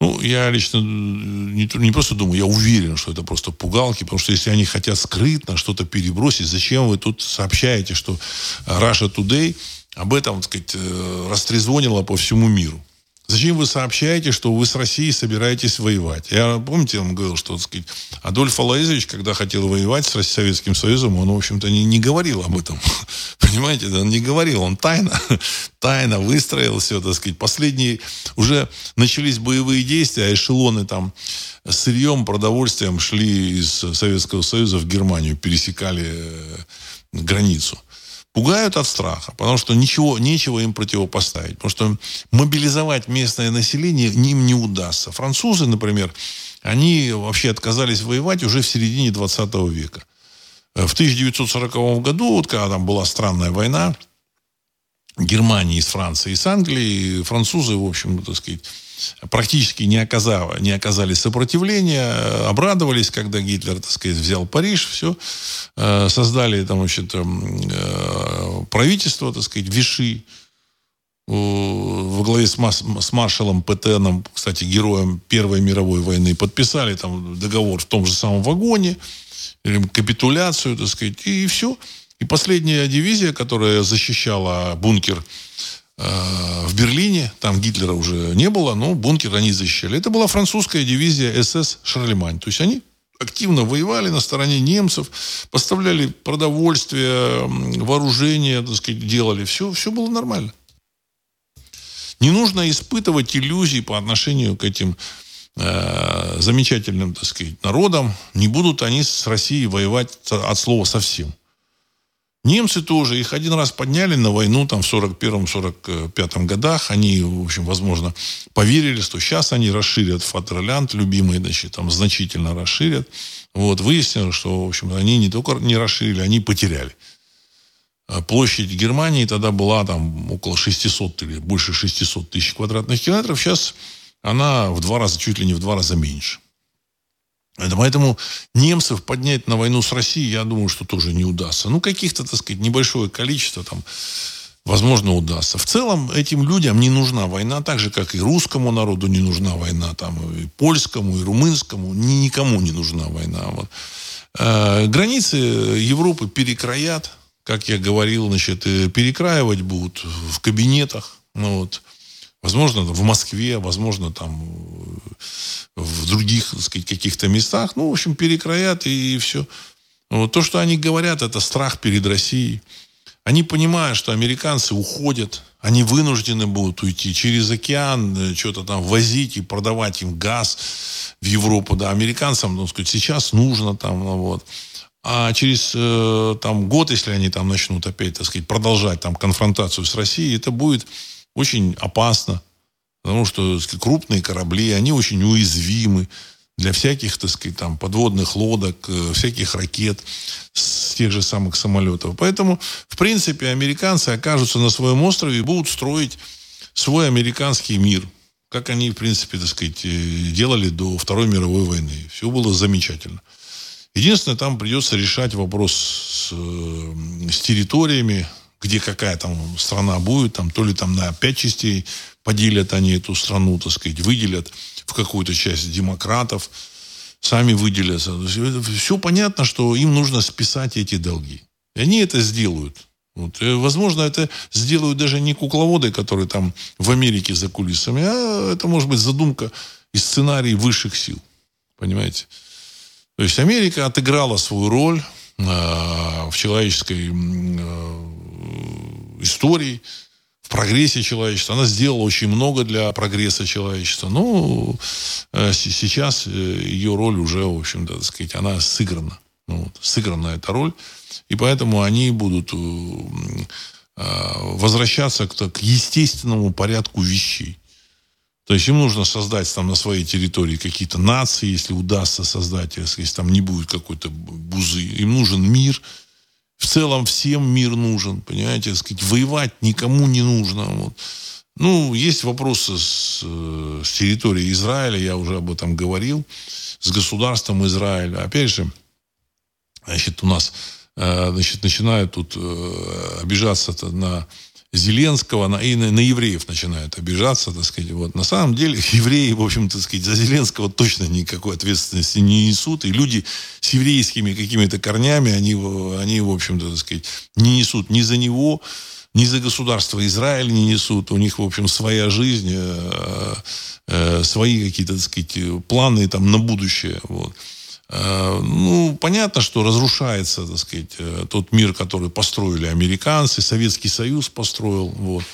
Ну, я лично не, не просто думаю, я уверен, что это просто пугалки, потому что если они хотят скрытно что-то перебросить, зачем вы тут сообщаете, что Russia Today об этом, так сказать, э, растрезвонило по всему миру? Зачем вы сообщаете, что вы с Россией собираетесь воевать? Я, помните, он говорил, что, так сказать, Адольф Алаизович, когда хотел воевать с Советским Союзом, он, в общем-то, не, не говорил об этом. Понимаете, он не говорил, он тайно, тайно выстроил все, так сказать. Последние, уже начались боевые действия, а эшелоны там с сырьем, продовольствием шли из Советского Союза в Германию, пересекали э, границу пугают от страха, потому что ничего, нечего им противопоставить. Потому что мобилизовать местное население им не удастся. Французы, например, они вообще отказались воевать уже в середине 20 века. В 1940 году, вот когда там была странная война, Германии с Францией и с Англией, французы, в общем, так сказать, практически не, оказали, не оказали сопротивления, обрадовались, когда Гитлер, так сказать, взял Париж, все, э, создали там, значит, э, правительство, так сказать, Виши, во главе с, с маршалом Петеном, кстати, героем Первой мировой войны, подписали там договор в том же самом вагоне, капитуляцию, так сказать, и все. И последняя дивизия, которая защищала бункер в Берлине, там Гитлера уже не было, но бункер они защищали. Это была французская дивизия СС «Шарлемань». То есть они активно воевали на стороне немцев, поставляли продовольствие, вооружение, так сказать, делали. Все, все было нормально. Не нужно испытывать иллюзий по отношению к этим э, замечательным, так сказать, народам. Не будут они с Россией воевать от слова совсем. Немцы тоже, их один раз подняли на войну там в 41-45 годах. Они, в общем, возможно, поверили, что сейчас они расширят Фатерлянд, любимый, значит, там значительно расширят. Вот, выяснилось, что, в общем, они не только не расширили, они потеряли. А площадь Германии тогда была там около 600 или больше 600 тысяч квадратных километров. Сейчас она в два раза, чуть ли не в два раза меньше. Поэтому немцев поднять на войну с Россией, я думаю, что тоже не удастся. Ну, каких-то, так сказать, небольшое количество там, возможно, удастся. В целом, этим людям не нужна война, так же, как и русскому народу не нужна война, там, и польскому, и румынскому, ни, никому не нужна война. Вот. Э, границы Европы перекроят, как я говорил, значит, перекраивать будут в кабинетах. Ну, вот. Возможно, в Москве, возможно, там в других, так сказать, каких-то местах. Ну, в общем, перекроят и все. Вот то, что они говорят, это страх перед Россией. Они понимают, что американцы уходят, они вынуждены будут уйти через океан, э, что-то там возить и продавать им газ в Европу. Да, американцам, ну, сказать, сейчас нужно там, ну, вот. А через э, там, год, если они там начнут опять, так сказать, продолжать там конфронтацию с Россией, это будет очень опасно, потому что сказать, крупные корабли, они очень уязвимы для всяких, так сказать, там, подводных лодок, э, всяких ракет, с тех же самых самолетов. Поэтому, в принципе, американцы окажутся на своем острове и будут строить свой американский мир, как они, в принципе, так сказать, э, делали до Второй мировой войны. Все было замечательно. Единственное, там придется решать вопрос с, э, с территориями, где какая там страна будет, там, то ли там на пять частей поделят они эту страну, так сказать, выделят в какую-то часть демократов, сами выделятся. Все понятно, что им нужно списать эти долги. И они это сделают. Вот. И, возможно, это сделают даже не кукловоды, которые там в Америке за кулисами, а это может быть задумка и сценарий высших сил. Понимаете? То есть Америка отыграла свою роль э, в человеческой э, истории, в прогрессе человечества. Она сделала очень много для прогресса человечества. Но э, сейчас э, ее роль уже, в общем-то, так сказать, она сыграна. Ну, вот, сыграна эта роль. И поэтому они будут э, возвращаться к, к естественному порядку вещей. То есть им нужно создать там на своей территории какие-то нации, если удастся создать, если там не будет какой-то бузы. Им нужен мир, в целом всем мир нужен, понимаете, сказать, воевать никому не нужно. Вот. Ну, есть вопросы с, э, с территорией Израиля, я уже об этом говорил, с государством Израиля. Опять же, значит, у нас э, значит, начинают тут э, обижаться на Зеленского на, и на, на евреев начинают обижаться, так сказать. Вот. На самом деле евреи, в общем, так сказать, за Зеленского точно никакой ответственности не несут. И люди с еврейскими какими-то корнями, они, они в общем-то, так сказать, не несут ни за него, ни за государство Израиль не несут. У них, в общем, своя жизнь, э, э, свои какие-то, так сказать, планы там на будущее. Вот. Э, ну, понятно, что разрушается, так сказать, тот мир, который построили американцы, Советский Союз построил. Вот.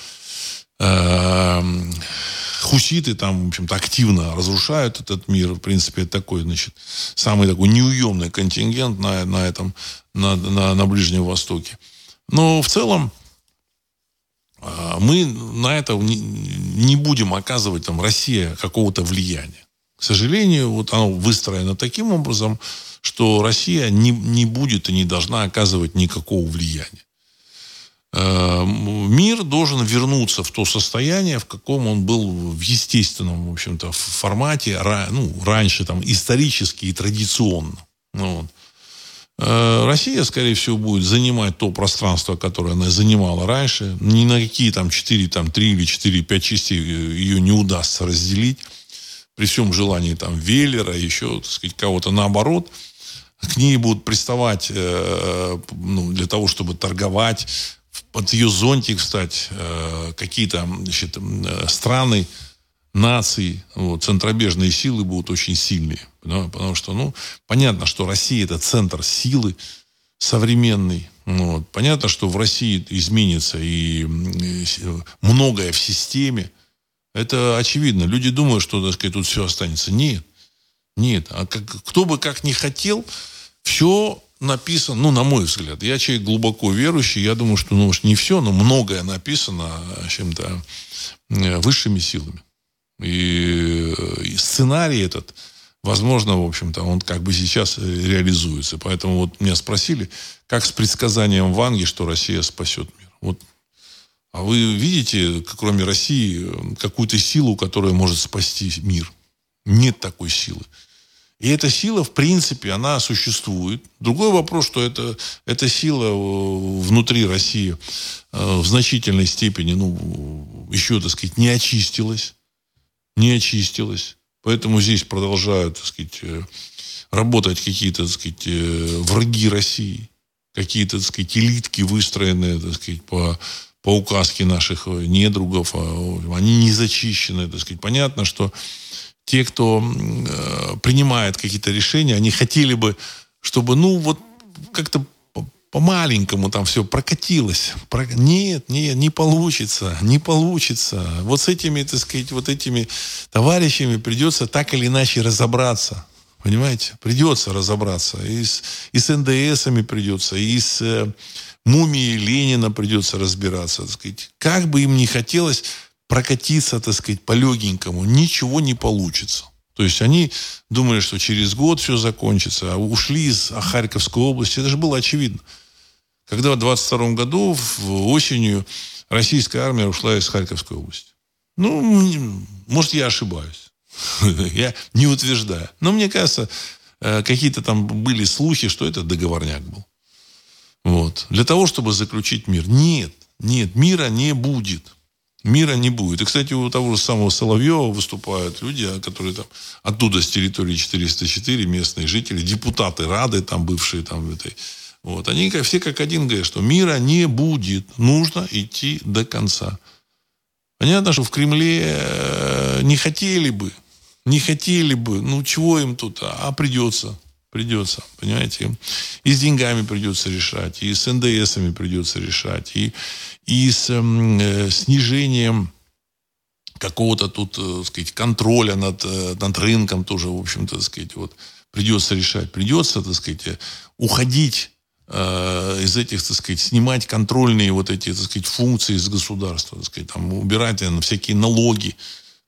Хуситы там, в общем-то, активно разрушают этот мир. В принципе, это такой, значит, самый такой неуемный контингент на, на этом, на, на, на Ближнем Востоке. Но в целом, а, мы на это не будем оказывать там Россия какого-то влияния. Сожалению, вот оно выстроено таким образом, что Россия не, не будет и не должна оказывать никакого влияния. А, мир должен вернуться в то состояние, в каком он был в естественном, в общем-то, формате, ну, раньше, там, исторически и традиционно. Ну, вот. Э, Россия, скорее всего, будет занимать то пространство, которое она занимала раньше. Ни на какие там 4, там 3 или 4, 5 частей ее не удастся разделить. При всем желании там Веллера, еще, так сказать, кого-то наоборот. К ней будут приставать э, ну, для того, чтобы торговать, под ее зонтик встать э, какие-то значит, страны, наций, вот, центробежные силы будут очень сильные. Потому, потому что, ну, понятно, что Россия это центр силы современный. Вот. Понятно, что в России изменится и, и многое в системе. Это очевидно. Люди думают, что, так сказать, тут все останется. Нет. Нет. А как, кто бы как ни хотел, все написано, ну, на мой взгляд, я человек глубоко верующий, я думаю, что, ну, может, не все, но многое написано чем-то э, высшими силами. И, и сценарий этот, возможно, в общем-то, он как бы сейчас э, реализуется. Поэтому вот меня спросили, как с предсказанием Ванги, что Россия спасет мир. Вот. А вы видите, кроме России, какую-то силу, которая может спасти мир? Нет такой силы. И эта сила, в принципе, она существует. Другой вопрос, что это, эта сила э, внутри России э, в значительной степени, ну, еще, так сказать, не очистилась не очистилась. Поэтому здесь продолжают, так сказать, э, работать какие-то, так сказать, враги России, какие-то, так сказать, элитки, выстроенные, так сказать, по, по указке наших э, недругов, а, они не зачищены, так сказать. Понятно, что те, кто принимает какие-то решения, они хотели бы, чтобы, ну, вот как-то по-маленькому там все прокатилось. Про... Нет, нет, не получится, не получится. Вот с этими, так сказать, вот этими товарищами придется так или иначе разобраться. Понимаете? Придется разобраться. И с, и с НДСами придется, и с мумией Ленина придется разбираться. Так сказать. Как бы им ни хотелось прокатиться, так сказать, по легенькому, ничего не получится. То есть они думали, что через год все закончится, а ушли из Харьковской области. Это же было очевидно. Когда в 22 году, в осенью, российская армия ушла из Харьковской области. Ну, может, я ошибаюсь. Я не утверждаю. Но мне кажется, э, какие-то там были слухи, что это договорняк был. Вот. Для того, чтобы заключить мир. Нет, нет, мира не будет. Мира не будет. И, кстати, у того же самого Соловьева выступают люди, а, которые там оттуда, с территории 404, местные жители, депутаты Рады, там бывшие там этой вот. Они все как один говорят, что мира не будет. Нужно идти до конца. Понятно, что в Кремле э, не хотели бы, не хотели бы, ну чего им тут, а придется, придется, понимаете. И с деньгами придется решать, и с НДСами придется решать, и, и с э, снижением какого-то тут, э, так сказать, контроля над, э, над рынком тоже, в общем-то, так сказать, вот придется решать. Придется, так сказать, уходить Э, из этих, так сказать, снимать контрольные вот эти, так сказать, функции из государства, так сказать, там, убирать наверное, всякие налоги,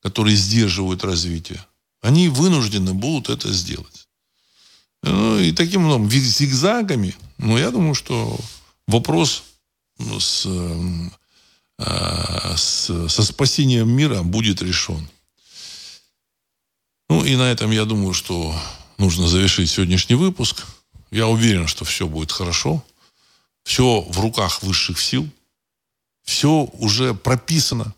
которые сдерживают развитие. Они вынуждены будут это сделать. Ну, и таким образом, зигзагами, ну, я думаю, что вопрос ну, с, э, с, со спасением мира будет решен. Ну, и на этом, я думаю, что нужно завершить сегодняшний выпуск. Я уверен, что все будет хорошо. Все в руках высших сил. Все уже прописано.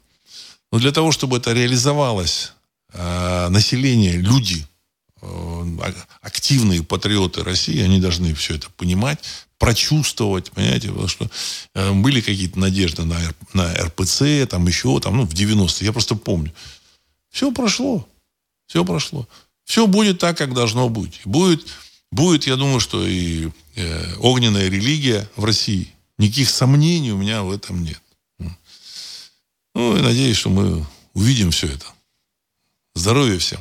Но для того, чтобы это реализовалось, э, население, люди активные патриоты России, они должны все это понимать, прочувствовать, понимаете, потому что э, были какие-то надежды на, на РПЦ, там еще, там, ну, в 90-е, я просто помню. Все прошло, все прошло. Все будет так, как должно быть. Будет, будет я думаю, что и э, огненная религия в России. Никаких сомнений у меня в этом нет. Ну, и надеюсь, что мы увидим все это. Здоровья всем.